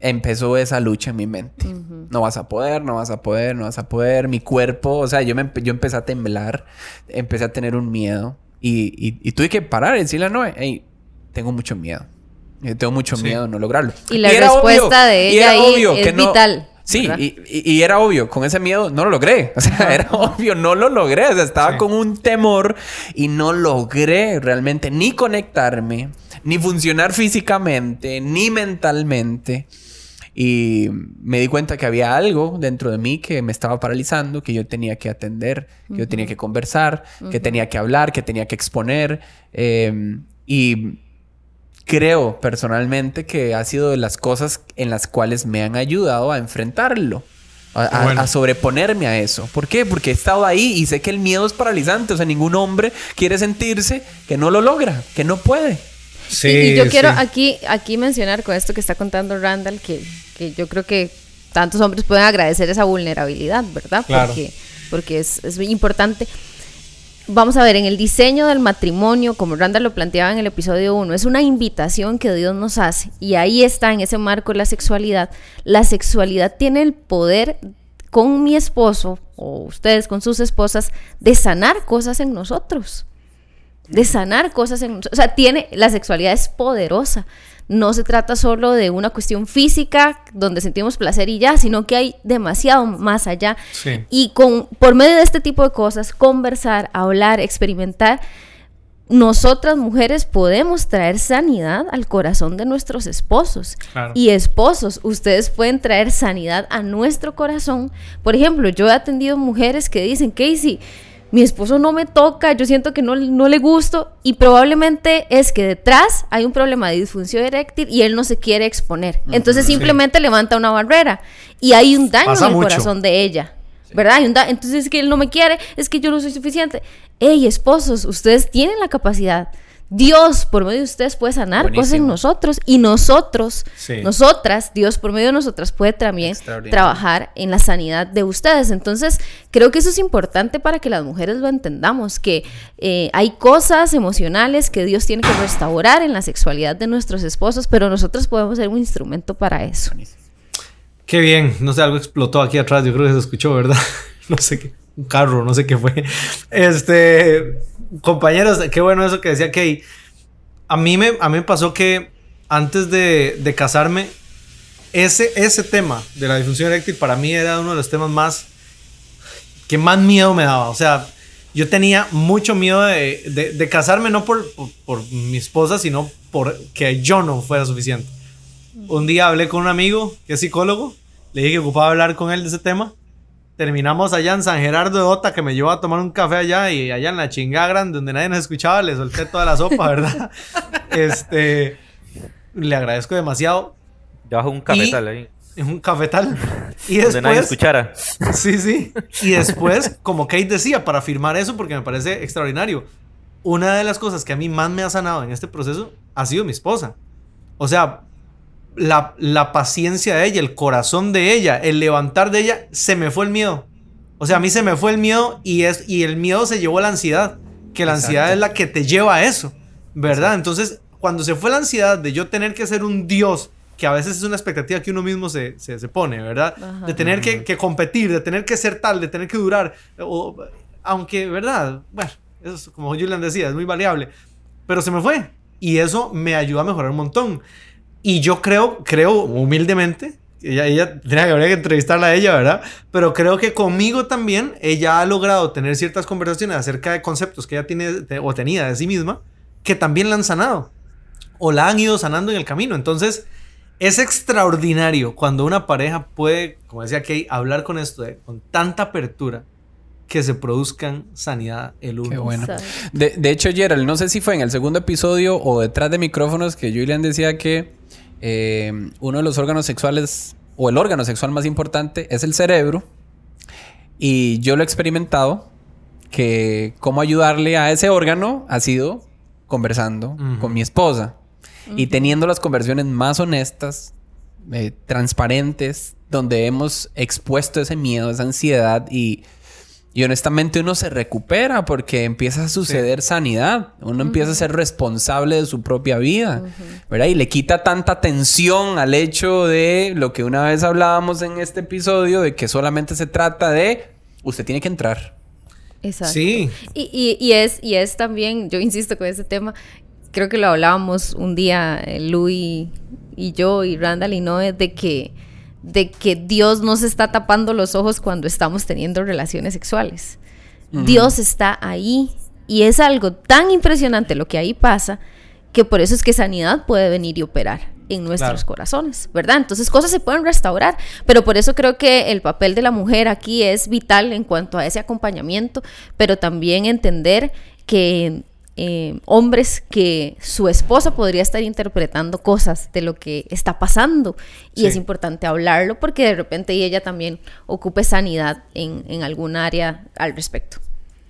empezó esa lucha en mi mente. No vas a poder, no vas a poder, no vas a poder. Mi cuerpo, o sea, yo, me, yo empecé a temblar, empecé a tener un miedo y, y, y tuve que parar y decirle a Noé, hey, tengo mucho miedo. Eh, Tengo mucho Sí. miedo de no lograrlo. Y la respuesta de y ella era ahí obvio es que no- vital, Sí, y, era obvio, con ese miedo no lo logré. O sea, era obvio, no lo logré. O sea, estaba Sí. con un temor y no logré realmente ni conectarme, ni funcionar físicamente, ni mentalmente. Y me di cuenta que había algo dentro de mí que me estaba paralizando, que yo tenía que atender, que yo tenía que conversar, que tenía que hablar, que tenía que exponer. eh, y creo personalmente que ha sido de las cosas en las cuales me han ayudado a enfrentarlo. A, a- Bueno. a sobreponerme a eso. ¿Por qué? Porque he estado ahí y sé que el miedo es paralizante. O sea, ningún hombre quiere sentirse que no lo logra, que no puede. Sí, y, y yo quiero aquí, aquí mencionar con esto que está contando Randall, que, que yo creo que tantos hombres pueden agradecer esa vulnerabilidad, ¿verdad? Claro. Porque, porque es, es muy importante. Vamos a ver, en el diseño del matrimonio, como Randall lo planteaba en el episodio 1, es una invitación que Dios nos hace. Y ahí está, en ese marco, la sexualidad. La sexualidad tiene el poder con mi esposo, o ustedes con sus esposas, de sanar cosas en nosotros de sanar cosas en nosotros. O sea, tiene, la sexualidad es poderosa. No se trata solo de una cuestión física donde sentimos placer y ya, sino que hay demasiado más allá. Sí. Y con, por medio de este tipo de cosas, conversar, hablar, experimentar, nosotras mujeres podemos traer sanidad al corazón de nuestros esposos. Claro. Y esposos, ustedes pueden traer sanidad a nuestro corazón. Por ejemplo, yo he atendido mujeres que dicen, Casey, mi esposo no me toca, yo siento que no, no le gusto y probablemente es que detrás hay un problema de disfunción eréctil y él no se quiere exponer. Entonces simplemente levanta una barrera y hay un daño Pasa en el mucho. corazón de ella. ¿Verdad? Entonces es que él no me quiere, es que yo no soy suficiente. Hey, esposos, ustedes tienen la capacidad. Dios, por medio de ustedes, puede sanar cosas en nosotros y nosotros, Sí. nosotras, Dios, por medio de nosotras, puede también trabajar en la sanidad de ustedes. Entonces, creo que eso es importante para que las mujeres lo entendamos, que eh, hay cosas emocionales que Dios tiene que restaurar en la sexualidad de nuestros esposos, pero nosotros podemos ser un instrumento para eso. Qué bien. No sé, algo explotó aquí atrás. Yo creo que se escuchó, ¿verdad? No sé qué. Un carro, no sé qué fue. Este. Compañeros, qué bueno eso que decía Kay. A mí me, a mí pasó que antes de, de casarme, ese, ese tema de la disfunción eréctil para mí era uno de los temas más. que más miedo me daba. O sea, yo tenía mucho miedo de, de- de casarme, no por, por, por mi esposa, sino por que yo no fuera suficiente. Un día hablé con un amigo que es psicólogo, le dije que ocupaba hablar con él de ese tema Terminamos allá en San Gerardo de Ota, que me llevó a tomar un café allá y allá en la chingada grande, donde nadie nos escuchaba, le solté toda la sopa, ¿verdad? este, le agradezco demasiado. Debajo de un cafetal ahí. En un cafetal. Y Donde nadie después, escuchara. Sí, sí. Y después, como Kate decía, para firmar eso, porque me parece extraordinario, una de las cosas que a mí más me ha sanado en este proceso ha sido mi esposa. O sea, la, la paciencia de ella, el corazón de ella, el levantar de ella, se me fue el miedo. O sea, a mí se me fue el miedo y, es, y el miedo se llevó a la ansiedad. Que la ansiedad es la que te lleva a eso, ¿verdad? Entonces, cuando se fue la ansiedad de yo tener que ser un Dios, que a veces es una expectativa que uno mismo se, se, se pone, ¿verdad? Ajá. De tener que, que competir, de tener que ser tal, de tener que durar. o- aunque, ¿verdad? Bueno, eso es como Julian decía, es muy variable. Pero se me fue. Y eso me ayuda a mejorar un montón. Y yo creo, creo humildemente, ella, ella tenía que, habría que entrevistarla a ella, ¿verdad? Pero creo que conmigo también ella ha logrado tener ciertas conversaciones acerca de conceptos que ella tiene o tenía de sí misma, que también la han sanado. O la han ido sanando en el camino. Entonces, es extraordinario cuando una pareja puede, como decía Kay, hablar con esto de- con tanta apertura que se produzcan sanidad el uno. Qué bueno. De, de hecho, Gerald, no sé si fue en el segundo episodio o detrás de micrófonos que Julian decía que eh, uno de los órganos sexuales o el órgano sexual más importante es el cerebro. Y yo lo he experimentado que cómo ayudarle a ese órgano ha sido conversando con mi esposa. Y teniendo las conversaciones más honestas, eh, transparentes, donde hemos expuesto ese miedo, esa ansiedad y, y honestamente uno se recupera porque empieza a suceder sanidad, uno empieza a ser responsable de su propia vida, ¿verdad? Y le quita tanta tensión al hecho de lo que una vez hablábamos en este episodio, de que solamente se trata de, usted tiene que entrar. Exacto. Sí. Y, y- y es, y es también, yo insisto con ese tema, creo que lo hablábamos un día, eh, Louis y yo y Randall y Noé, de que, de que Dios nos está tapando los ojos cuando estamos teniendo relaciones sexuales. Dios está ahí y es algo tan impresionante lo que ahí pasa que por eso es que sanidad puede venir y operar en nuestros Claro. corazones, ¿verdad? Entonces cosas se pueden restaurar, pero por eso creo que el papel de la mujer aquí es vital en cuanto a ese acompañamiento, pero también entender que eh, hombres que su esposa podría estar interpretando cosas de lo que está pasando y Sí. es importante hablarlo porque de repente ella también ocupe sanidad en, en algún área al respecto.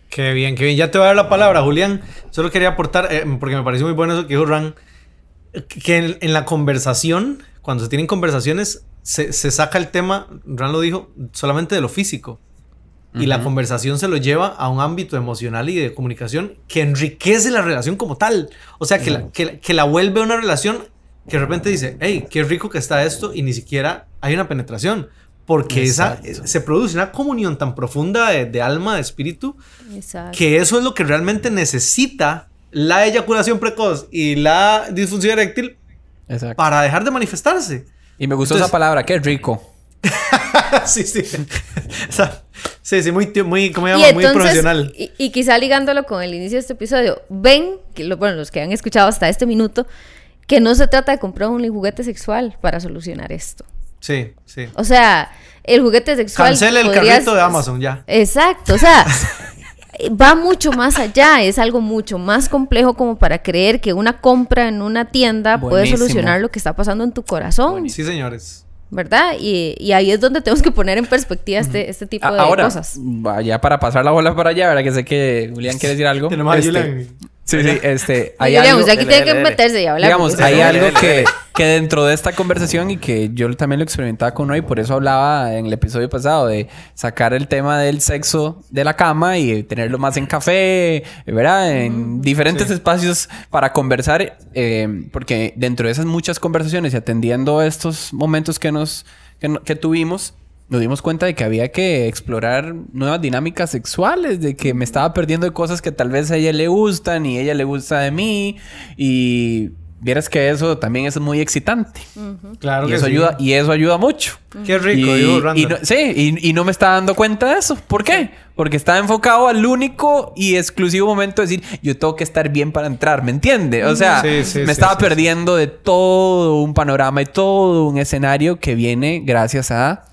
Qué bien, qué bien. Ya te voy a dar la palabra, Julián. Solo quería aportar, eh, porque me pareció muy bueno eso que dijo Ran, que en, en la conversación, cuando se tienen conversaciones, se, se saca el tema, Ran lo dijo, solamente de lo físico. Y la conversación se lo lleva a un ámbito emocional y de comunicación que enriquece la relación como tal. O sea, que la, que, la- que la vuelve una relación que de repente dice, hey, qué rico que está esto y ni siquiera hay una penetración. Porque esa, se produce una comunión tan profunda de, de alma, de espíritu, Exacto. que eso es lo que realmente necesita la eyaculación precoz y la disfunción eréctil Exacto. para dejar de manifestarse. Y me gustó Entonces- esa palabra, qué rico. sí, sí. O sea, sí, sí, muy, muy, ¿cómo se Y llama? muy profesional. y, y quizá ligándolo con el inicio de este episodio, ven, que lo- bueno, los que han escuchado hasta este minuto, que no se trata de comprar un juguete sexual para solucionar esto. Sí, sí. O sea, el juguete sexual. Cancela el podrías- carrito de Amazon ya. Exacto, o sea, va mucho más allá, es algo mucho más complejo como para creer que una compra en una tienda puede solucionar lo que está pasando en tu corazón, Sí, señores. ¿Verdad? Y, y ahí es donde tenemos que poner en perspectiva este, este tipo A- de Ahora, cosas. vaya para pasar la bola para allá, ¿verdad? Que sé que Julián quiere decir algo. Tenemos a Este, Julián. Sí, sí, este. Ay, Hay Julián, algo, aquí tiene que meterse y hablar. digamos, hay algo que, que dentro de esta conversación y que yo también lo experimentaba con hoy, por eso hablaba en el episodio pasado de sacar el tema del sexo de la cama y tenerlo más en café, ¿verdad? En diferentes espacios para conversar, eh, porque dentro de esas muchas conversaciones y atendiendo estos momentos que nos que, que tuvimos, nos dimos cuenta de que había que explorar nuevas dinámicas sexuales, de que me estaba perdiendo de cosas que tal vez a ella le gustan y ella le gusta de mí y vieras que eso también es muy excitante. Claro y que eso sí. ayuda y eso ayuda mucho. Qué rico, y, dijo y Randall. no- sí, y, y no me estaba dando cuenta de eso. ¿Por qué? Porque estaba enfocado al único y exclusivo momento de decir, yo tengo que estar bien para entrar, ¿me entiende? O sea, Sí, sí, me sí, estaba sí, perdiendo de todo un panorama y todo un escenario que viene gracias a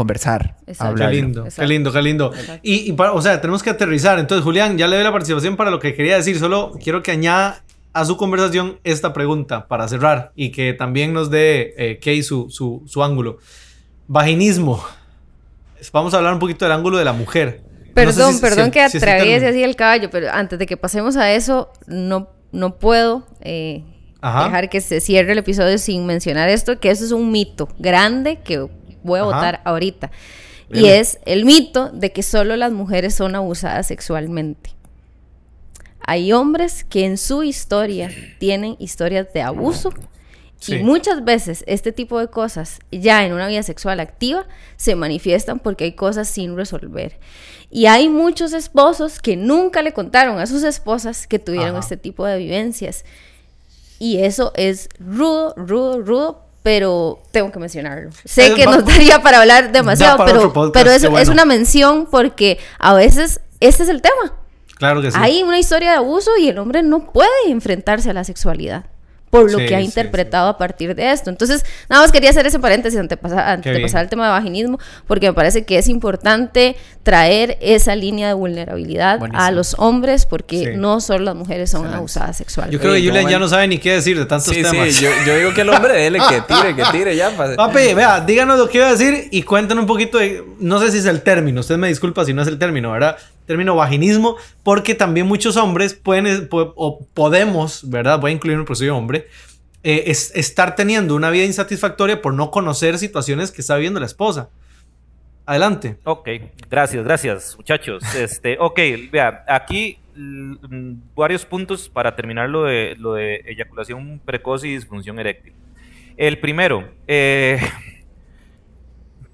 conversar, Exacto. hablar. Qué lindo, Exacto. qué lindo, qué lindo. Exacto. Y, y para- o sea, tenemos que aterrizar. Entonces, Julián, ya le doy la participación para lo que quería decir. Solo quiero que añada a su conversación esta pregunta para cerrar y que también nos dé eh, Kay su, su, su ángulo. Vaginismo. Vamos a hablar un poquito del ángulo de la mujer. No Perdón, sé si- perdón si- que si ese atraviese término- así el caballo, pero antes de que pasemos a eso, no, no puedo eh, dejar que se cierre el episodio sin mencionar esto, que eso es un mito grande que voy a Ajá. votar ahorita. Y es el mito de que solo las mujeres son abusadas sexualmente. Hay hombres que en su historia tienen historias de abuso Sí. y muchas veces este tipo de cosas ya en una vida sexual activa se manifiestan porque hay cosas sin resolver. Y hay muchos esposos que nunca le contaron a sus esposas que tuvieron Ajá. este tipo de vivencias. Y eso es rudo, rudo, rudo, pero tengo que mencionarlo. Sé que nos daría para hablar demasiado, para pero, podcast, pero es, bueno. es una mención porque a veces ese es el tema. Claro que sí. Hay una historia de abuso y el hombre no puede enfrentarse a la sexualidad por lo Sí, que ha sí, interpretado a partir de esto. Entonces, nada más quería hacer ese paréntesis antes de pasar, antes Qué de bien. pasar al tema de vaginismo, porque me parece que es importante traer esa línea de vulnerabilidad a los hombres, porque Sí. no solo las mujeres son Excelente. abusadas sexualmente. Yo creo que ¿cómo ya no sabe ni qué decir de tantos Sí, temas. sí, yo, yo digo que el hombre dele, que tire, que tire ya. pa- Papi, vea, díganos lo que iba a decir y cuéntanos un poquito de, no sé si es el término, usted me disculpa si no es el término, ¿verdad? Término vaginismo, porque también muchos hombres pueden, eh, o podemos, ¿verdad? Voy a incluirme por soy hombre, eh, es, estar teniendo una vida insatisfactoria por no conocer situaciones que está viviendo la esposa. Adelante. Ok, gracias, gracias, muchachos. Este, ok, vea, aquí mm, varios puntos para terminar lo de, lo de eyaculación precoz y disfunción eréctil. El primero, eh,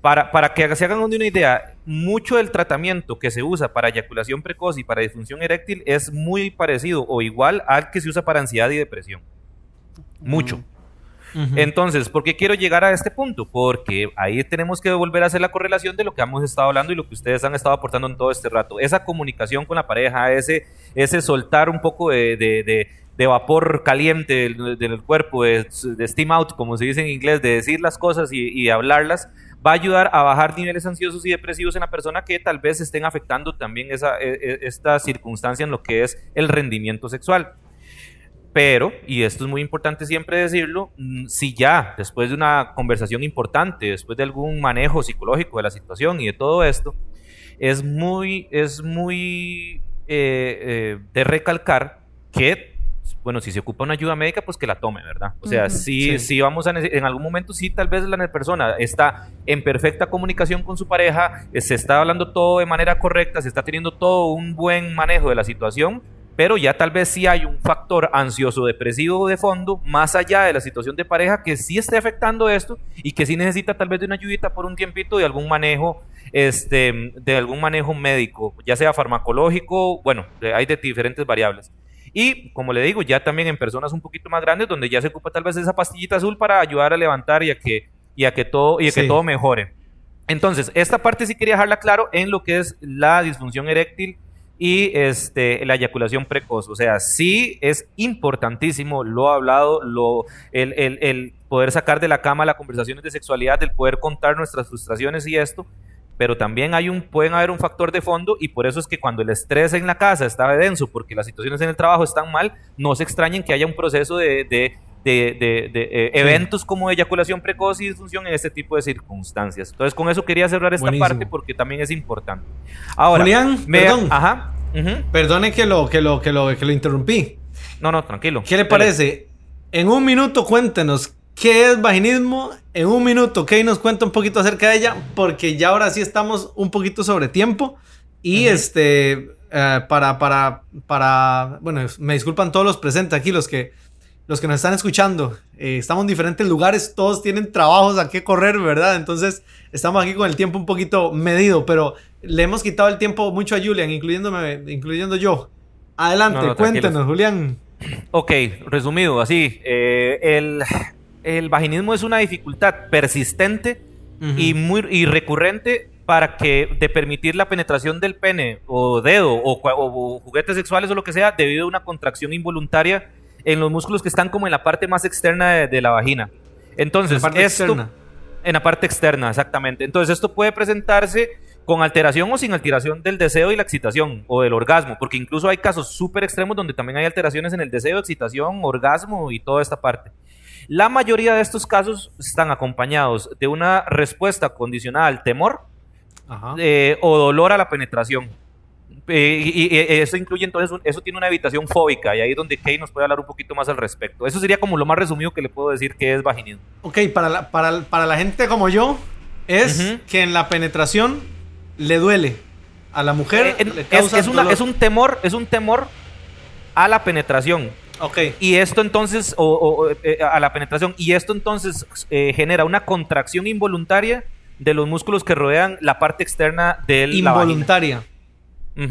para, para que se hagan una idea, mucho del tratamiento que se usa para eyaculación precoz y para disfunción eréctil es muy parecido o igual al que se usa para ansiedad y depresión. Mucho. Entonces, ¿por qué quiero llegar a este punto? Porque ahí tenemos que volver a hacer la correlación de lo que hemos estado hablando y lo que ustedes han estado aportando en todo este rato. Esa comunicación con la pareja, ese, ese soltar un poco de, de- de- de vapor caliente del, del cuerpo, de, de steam out, como se dice en inglés, de decir las cosas y, y hablarlas, va a ayudar a bajar niveles ansiosos y depresivos en la persona que tal vez estén afectando también esa, e- e- esta circunstancia en lo que es el rendimiento sexual. Pero, y esto es muy importante siempre decirlo, mm, si ya después de una conversación importante, después de algún manejo psicológico de la situación y de todo esto, es muy, es muy eh, eh, de recalcar que, bueno, si se ocupa una ayuda médica, pues que la tome, ¿verdad? O sea, Ujú. si, Sí. si vamos a, en algún momento, sí, tal vez la persona está en perfecta comunicación con su pareja, eh, se está hablando todo de manera correcta, se está teniendo todo un buen manejo de la situación, pero ya tal vez sí hay un factor ansioso depresivo de fondo, más allá de la situación de pareja, que sí esté afectando esto y que sí necesita tal vez de una ayudita por un tiempito de algún manejo, este, de algún manejo médico, ya sea farmacológico, bueno, hay de diferentes variables. Y como le digo, ya también en personas un poquito más grandes, donde ya se ocupa tal vez esa pastillita azul para ayudar a levantar y a que, y a que, todo, y a que Sí. todo mejore. Entonces, esta parte sí quería dejarla claro en lo que es la disfunción eréctil y este, la eyaculación precoz. O sea, sí es importantísimo, lo hablado, lo, el, el- el poder sacar de la cama las conversaciones de sexualidad, el poder contar nuestras frustraciones y esto, pero también hay un, pueden haber un factor de fondo y por eso es que cuando el estrés en la casa está denso, porque las situaciones en el trabajo están mal, no se extrañen que haya un proceso de, de- de- de- eh, Sí. eventos como eyaculación precoz y disfunción en este tipo de circunstancias. Entonces, con eso quería cerrar esta Buenísimo. parte porque también es importante. Ahora, Julián, me- perdón. Ajá. ujú. Perdone que lo, que lo, que lo, que lo interrumpí. No, no, tranquilo. ¿Qué le parece? En un minuto cuéntenos qué es vaginismo. En un minuto, Kay nos cuenta un poquito acerca de ella, porque ya ahora sí estamos un poquito sobre tiempo. Y este, eh, para, para, para, bueno, me disculpan todos los presentes aquí, los que, los que nos están escuchando. Eh, estamos en diferentes lugares, todos tienen trabajos a qué correr, ¿verdad? Entonces, estamos aquí con el tiempo un poquito medido, pero le hemos quitado el tiempo mucho a Julian, incluyéndome, incluyendo yo. Adelante, No, no, tranquilos. cuéntenos, Julián. Ok, resumido, así. eh, el, el vaginismo es una dificultad persistente y, muy, y recurrente para que de permitir la penetración del pene o dedo o, juguetes sexuales o lo que sea debido a una contracción involuntaria en los músculos que están como en la parte más externa de, de la vagina. Entonces, La parte esto, externa. En la parte externa, exactamente. Entonces esto puede presentarse con alteración o sin alteración del deseo y la excitación o del orgasmo, porque incluso hay casos súper extremos donde también hay alteraciones en el deseo, excitación, orgasmo y toda esta parte. La mayoría de estos casos están acompañados de una respuesta condicionada al temor eh, o dolor a la penetración. Eh, y, y- y eso incluye entonces, un- eso tiene una habitación fóbica y ahí es donde Kay nos puede hablar un poquito más al respecto. Eso sería como lo más resumido que le puedo decir que es vaginismo. Ok, para la, para, para la gente como yo, es que en la penetración le duele. A la mujer Eh, le es, causa es una- dolor. es un temor, es un temor a la penetración. Ok. Y esto entonces, o, o, eh, a la penetración, y esto entonces eh, genera una contracción involuntaria de los músculos que rodean la parte externa de la vagina. Involuntaria. Ujú.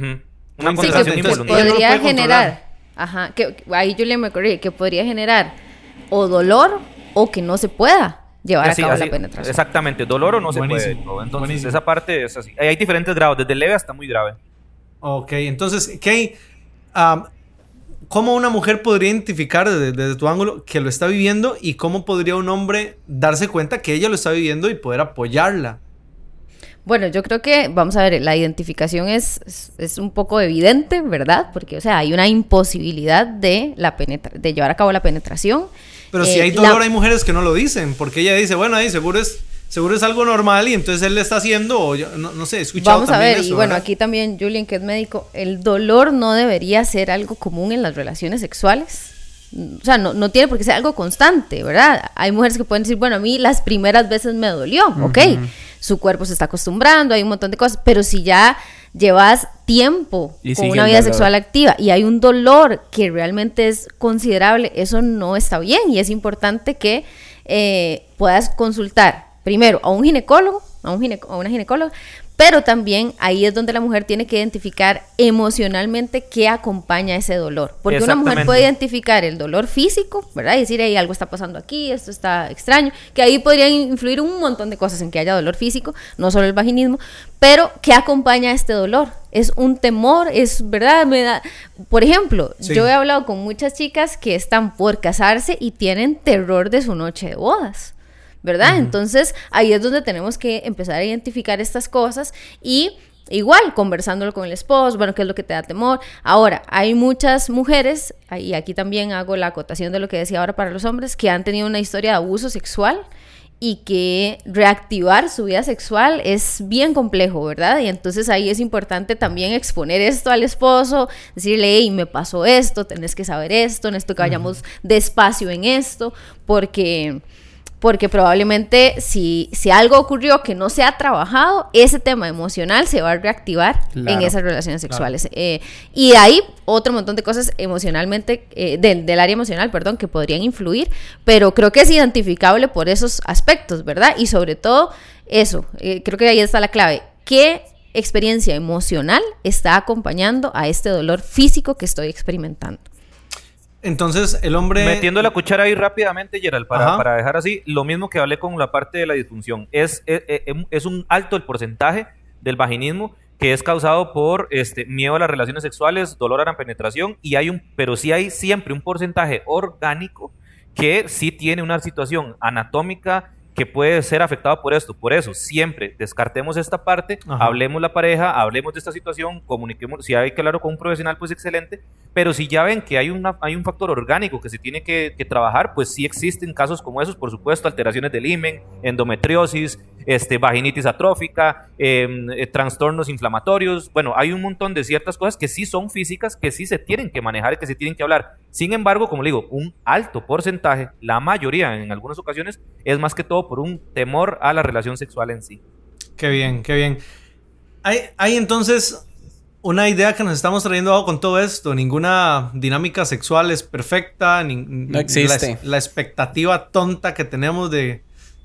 Una Sí, que contracción no lo podría generar. Ajá. Que, ahí Julia me corrí, que podría generar o dolor o que no se pueda llevar Así, a cabo así, la penetración. Exactamente, dolor o no se Buenísimo, puede. todo. Entonces, buenísimo. esa parte es así. Hay diferentes grados, desde leve hasta muy grave. Ok, entonces, Kay, am, ¿cómo una mujer podría identificar desde, desde tu ángulo que lo está viviendo y cómo podría un hombre darse cuenta que ella lo está viviendo y poder apoyarla? Bueno, yo creo que, vamos a ver, la identificación es, es, es un poco evidente, ¿verdad? Porque, o sea, hay una imposibilidad de, la penetra de llevar a cabo la penetración. Pero si Eh, hay la- dolor, hay mujeres que no lo dicen, porque ella dice, bueno, ahí seguro es, seguro es algo normal y entonces él le está haciendo, o yo, no, no sé, he escuchado Vamos a ver, eso, y bueno, ¿verdad? aquí también Julian, que es médico, el dolor no debería ser algo común en las relaciones sexuales. O sea, no, no tiene por qué ser algo constante, ¿verdad? Hay mujeres que pueden decir, bueno, a mí las primeras veces me dolió, ok. Su cuerpo se está acostumbrando, hay un montón de cosas, pero si ya llevas tiempo Y con una vida sexual activa y hay un dolor que realmente es considerable, eso no está bien y es importante que eh, puedas consultar primero a un ginecólogo, a, un a una ginecóloga, pero también ahí es donde la mujer tiene que identificar emocionalmente qué acompaña ese dolor. Porque una mujer puede identificar el dolor físico, ¿verdad? Y decir, hey, algo está pasando aquí, esto está extraño, que ahí podrían influir un montón de cosas en que haya dolor físico, no solo el vaginismo, pero ¿qué acompaña este dolor? Es un temor, es verdad, me da... Por ejemplo, Sí. yo he hablado con muchas chicas que están por casarse y tienen terror de su noche de bodas. ¿Verdad? Entonces ahí es donde tenemos que empezar a identificar estas cosas y igual conversándolo con el esposo, bueno, qué es lo que te da temor. Ahora, hay muchas mujeres, y aquí también hago la acotación de lo que decía ahora para los hombres, que han tenido una historia de abuso sexual y que reactivar su vida sexual es bien complejo, ¿verdad? Y entonces ahí es importante también exponer esto al esposo, decirle, hey, me pasó esto, tenés que saber esto, necesito que vayamos despacio en esto, porque porque probablemente si, si algo ocurrió que no se ha trabajado, ese tema emocional se va a reactivar en Claro. esas relaciones sexuales. Eh, y de ahí otro montón de cosas emocionalmente, eh, del, del área emocional, perdón, que podrían influir, pero creo que es identificable por esos aspectos, ¿verdad? Y sobre todo eso, eh, creo que ahí está la clave. ¿Qué experiencia emocional está acompañando a este dolor físico que estoy experimentando? Entonces, el hombre... Metiendo la cuchara ahí rápidamente, Gerald, para, para dejar así, lo mismo que hablé con la parte de la disfunción. Es, es, es- es un alto el porcentaje del vaginismo que es causado por este, miedo a las relaciones sexuales, dolor a la penetración, y hay un, pero sí hay siempre un porcentaje orgánico que sí tiene una situación anatómica que puede ser afectado por esto. Por eso, siempre descartemos esta parte, Ajá. hablemos la pareja, hablemos de esta situación, comuniquemos, si hay que hablarlo con un profesional, pues excelente, pero si ya ven que hay, una, hay un factor orgánico que se tiene que, que trabajar, pues sí existen casos como esos, por supuesto, alteraciones del himen, endometriosis, este, vaginitis atrófica, em, eh, trastornos inflamatorios, bueno, hay un montón de ciertas cosas que sí son físicas, que sí se tienen que manejar y que se tienen que hablar. Sin embargo, como le digo, un alto porcentaje, la mayoría en algunas ocasiones, es más que todo por un temor a la relación sexual en sí. Qué bien, qué bien. Hay, hay entonces una idea que nos estamos trayendo abajo con todo esto. Ninguna dinámica sexual es perfecta. ni- No existe. La, la expectativa tonta que tenemos de,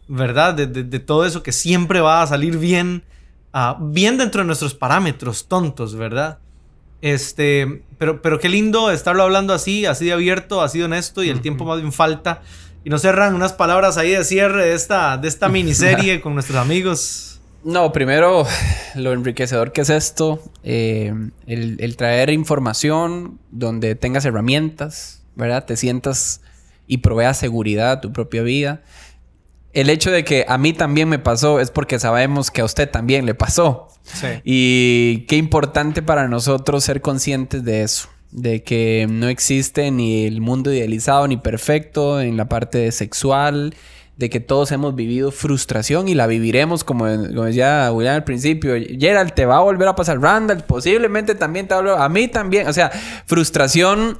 ¿verdad? De, de- de todo eso que siempre va a salir bien. ah, bien dentro de nuestros parámetros tontos, ¿verdad? Este, pero, pero qué lindo estarlo hablando así, así de abierto, así de honesto y el tiempo más bien falta. Y nos cerran unas palabras ahí de cierre de esta, de esta miniserie con nuestros amigos. No, primero, lo enriquecedor que es esto, eh, el, el traer información donde tengas herramientas, ¿verdad? Te sientas y proveas seguridad a tu propia vida. el hecho de que a mí también me pasó es porque sabemos que a usted también le pasó. Sí. Y qué importante para nosotros ser conscientes de eso. De que no existe ni el mundo idealizado ni perfecto en la parte sexual. De que todos hemos vivido frustración y la viviremos, como, como decía William al principio. Gerald, te va a volver a pasar. Randall, posiblemente también te volver- A mí también. O sea, frustración.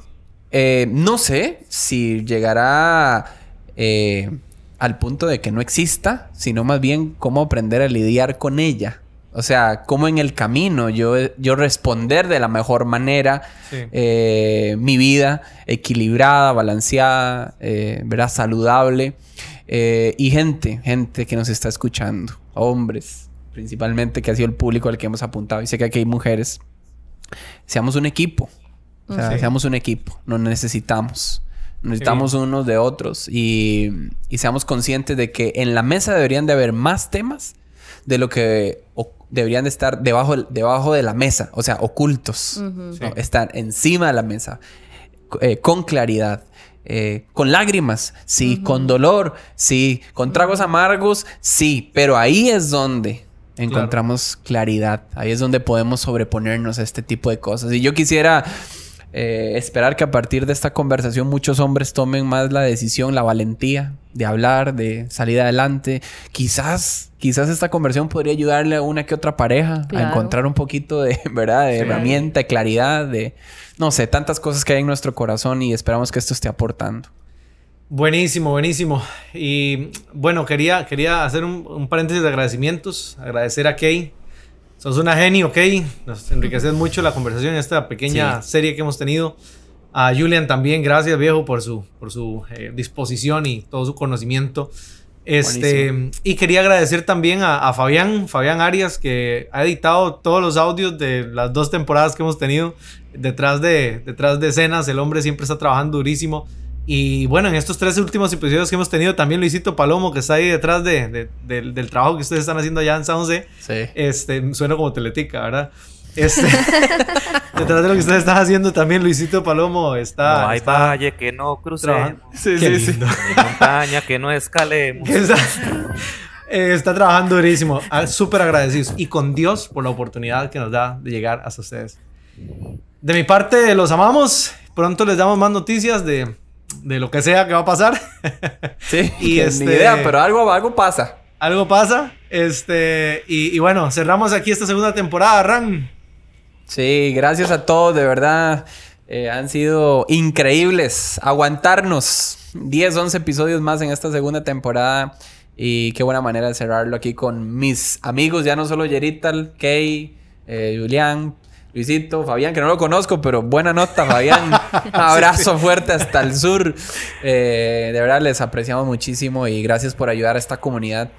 eh, no sé si llegará eh, al punto de que no exista, sino más bien cómo aprender a lidiar con ella. O sea, cómo en el camino yo, yo responder de la mejor manera Sí. eh, mi vida equilibrada, balanceada, eh, ¿verdad? Saludable. Eh, y gente, gente que nos está escuchando, hombres principalmente, que ha sido el público al que hemos apuntado. Y sé que aquí hay mujeres. Seamos un equipo. O sea, Sí. seamos un equipo. Nos necesitamos. Necesitamos unos de otros. Y, y seamos conscientes de que en la mesa deberían de haber más temas de lo que deberían de estar debajo, debajo de la mesa. O sea, ocultos. Ujú. Sí. ¿no? Estar encima de la mesa. eh, con claridad. eh, con lágrimas, sí. Con dolor, sí. Con tragos amargos, sí. Pero ahí es donde encontramos claridad. Ahí es donde podemos sobreponernos a este tipo de cosas. Y yo quisiera eh, esperar que a partir de esta conversación muchos hombres tomen más la decisión, la valentía de hablar, de salir adelante. Quizás, quizás esta conversión podría ayudarle a una que otra pareja a encontrar un poquito de, ¿verdad? De herramienta, de claridad, de, no sé, tantas cosas que hay en nuestro corazón y esperamos que esto esté aportando. Buenísimo, buenísimo. Y bueno, quería, quería hacer un, un paréntesis de agradecimientos. Agradecer a Kay. Sos una genio, Kay. Nos enriqueces mucho la conversación en esta pequeña serie que hemos tenido. A Julian también, gracias viejo por su, por su eh, disposición y todo su conocimiento. Este, y quería agradecer también a, a Fabián, Fabián Arias, que ha editado todos los audios de las dos temporadas que hemos tenido detrás de, detrás de escenas. El hombre siempre está trabajando durísimo. Y bueno, en estos tres últimos episodios que hemos tenido, también Luisito Palomo, que está ahí detrás de, de- del, del trabajo que ustedes están haciendo allá en San José. Sí. Este, suena como teletica, ¿verdad? Este, detrás de lo que ustedes están haciendo también, Luisito Palomo está. no hay está valle que no crucemos. Sí, sí, sí. lindo. Ni montaña que no escalemos. Está, eh, está trabajando durísimo. Ah, Súper agradecidos. Y con Dios por la oportunidad que nos da de llegar hasta ustedes. De mi parte, los amamos. Pronto les damos más noticias de, de lo que sea que va a pasar. Sí, Y este- ni idea, pero algo, algo pasa. Algo pasa. Este, y, y bueno, cerramos aquí esta segunda temporada, Ran. Sí, gracias a todos, de verdad. Eh, han sido increíbles aguantarnos 10, 11 episodios más en esta segunda temporada. Y qué buena manera de cerrarlo aquí con mis amigos, ya no solo Yerital, Kay, eh, Julián, Luisito, Fabián, que no lo conozco, pero buena nota, Fabián. Abrazo fuerte hasta el sur. Eh, de verdad les apreciamos muchísimo y gracias por ayudar a esta comunidad.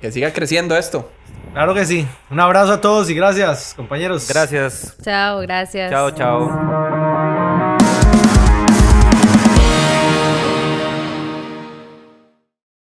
Que siga creciendo esto. Claro que sí. Un abrazo a todos y gracias, compañeros. Gracias. Chao, gracias. Chao, chao.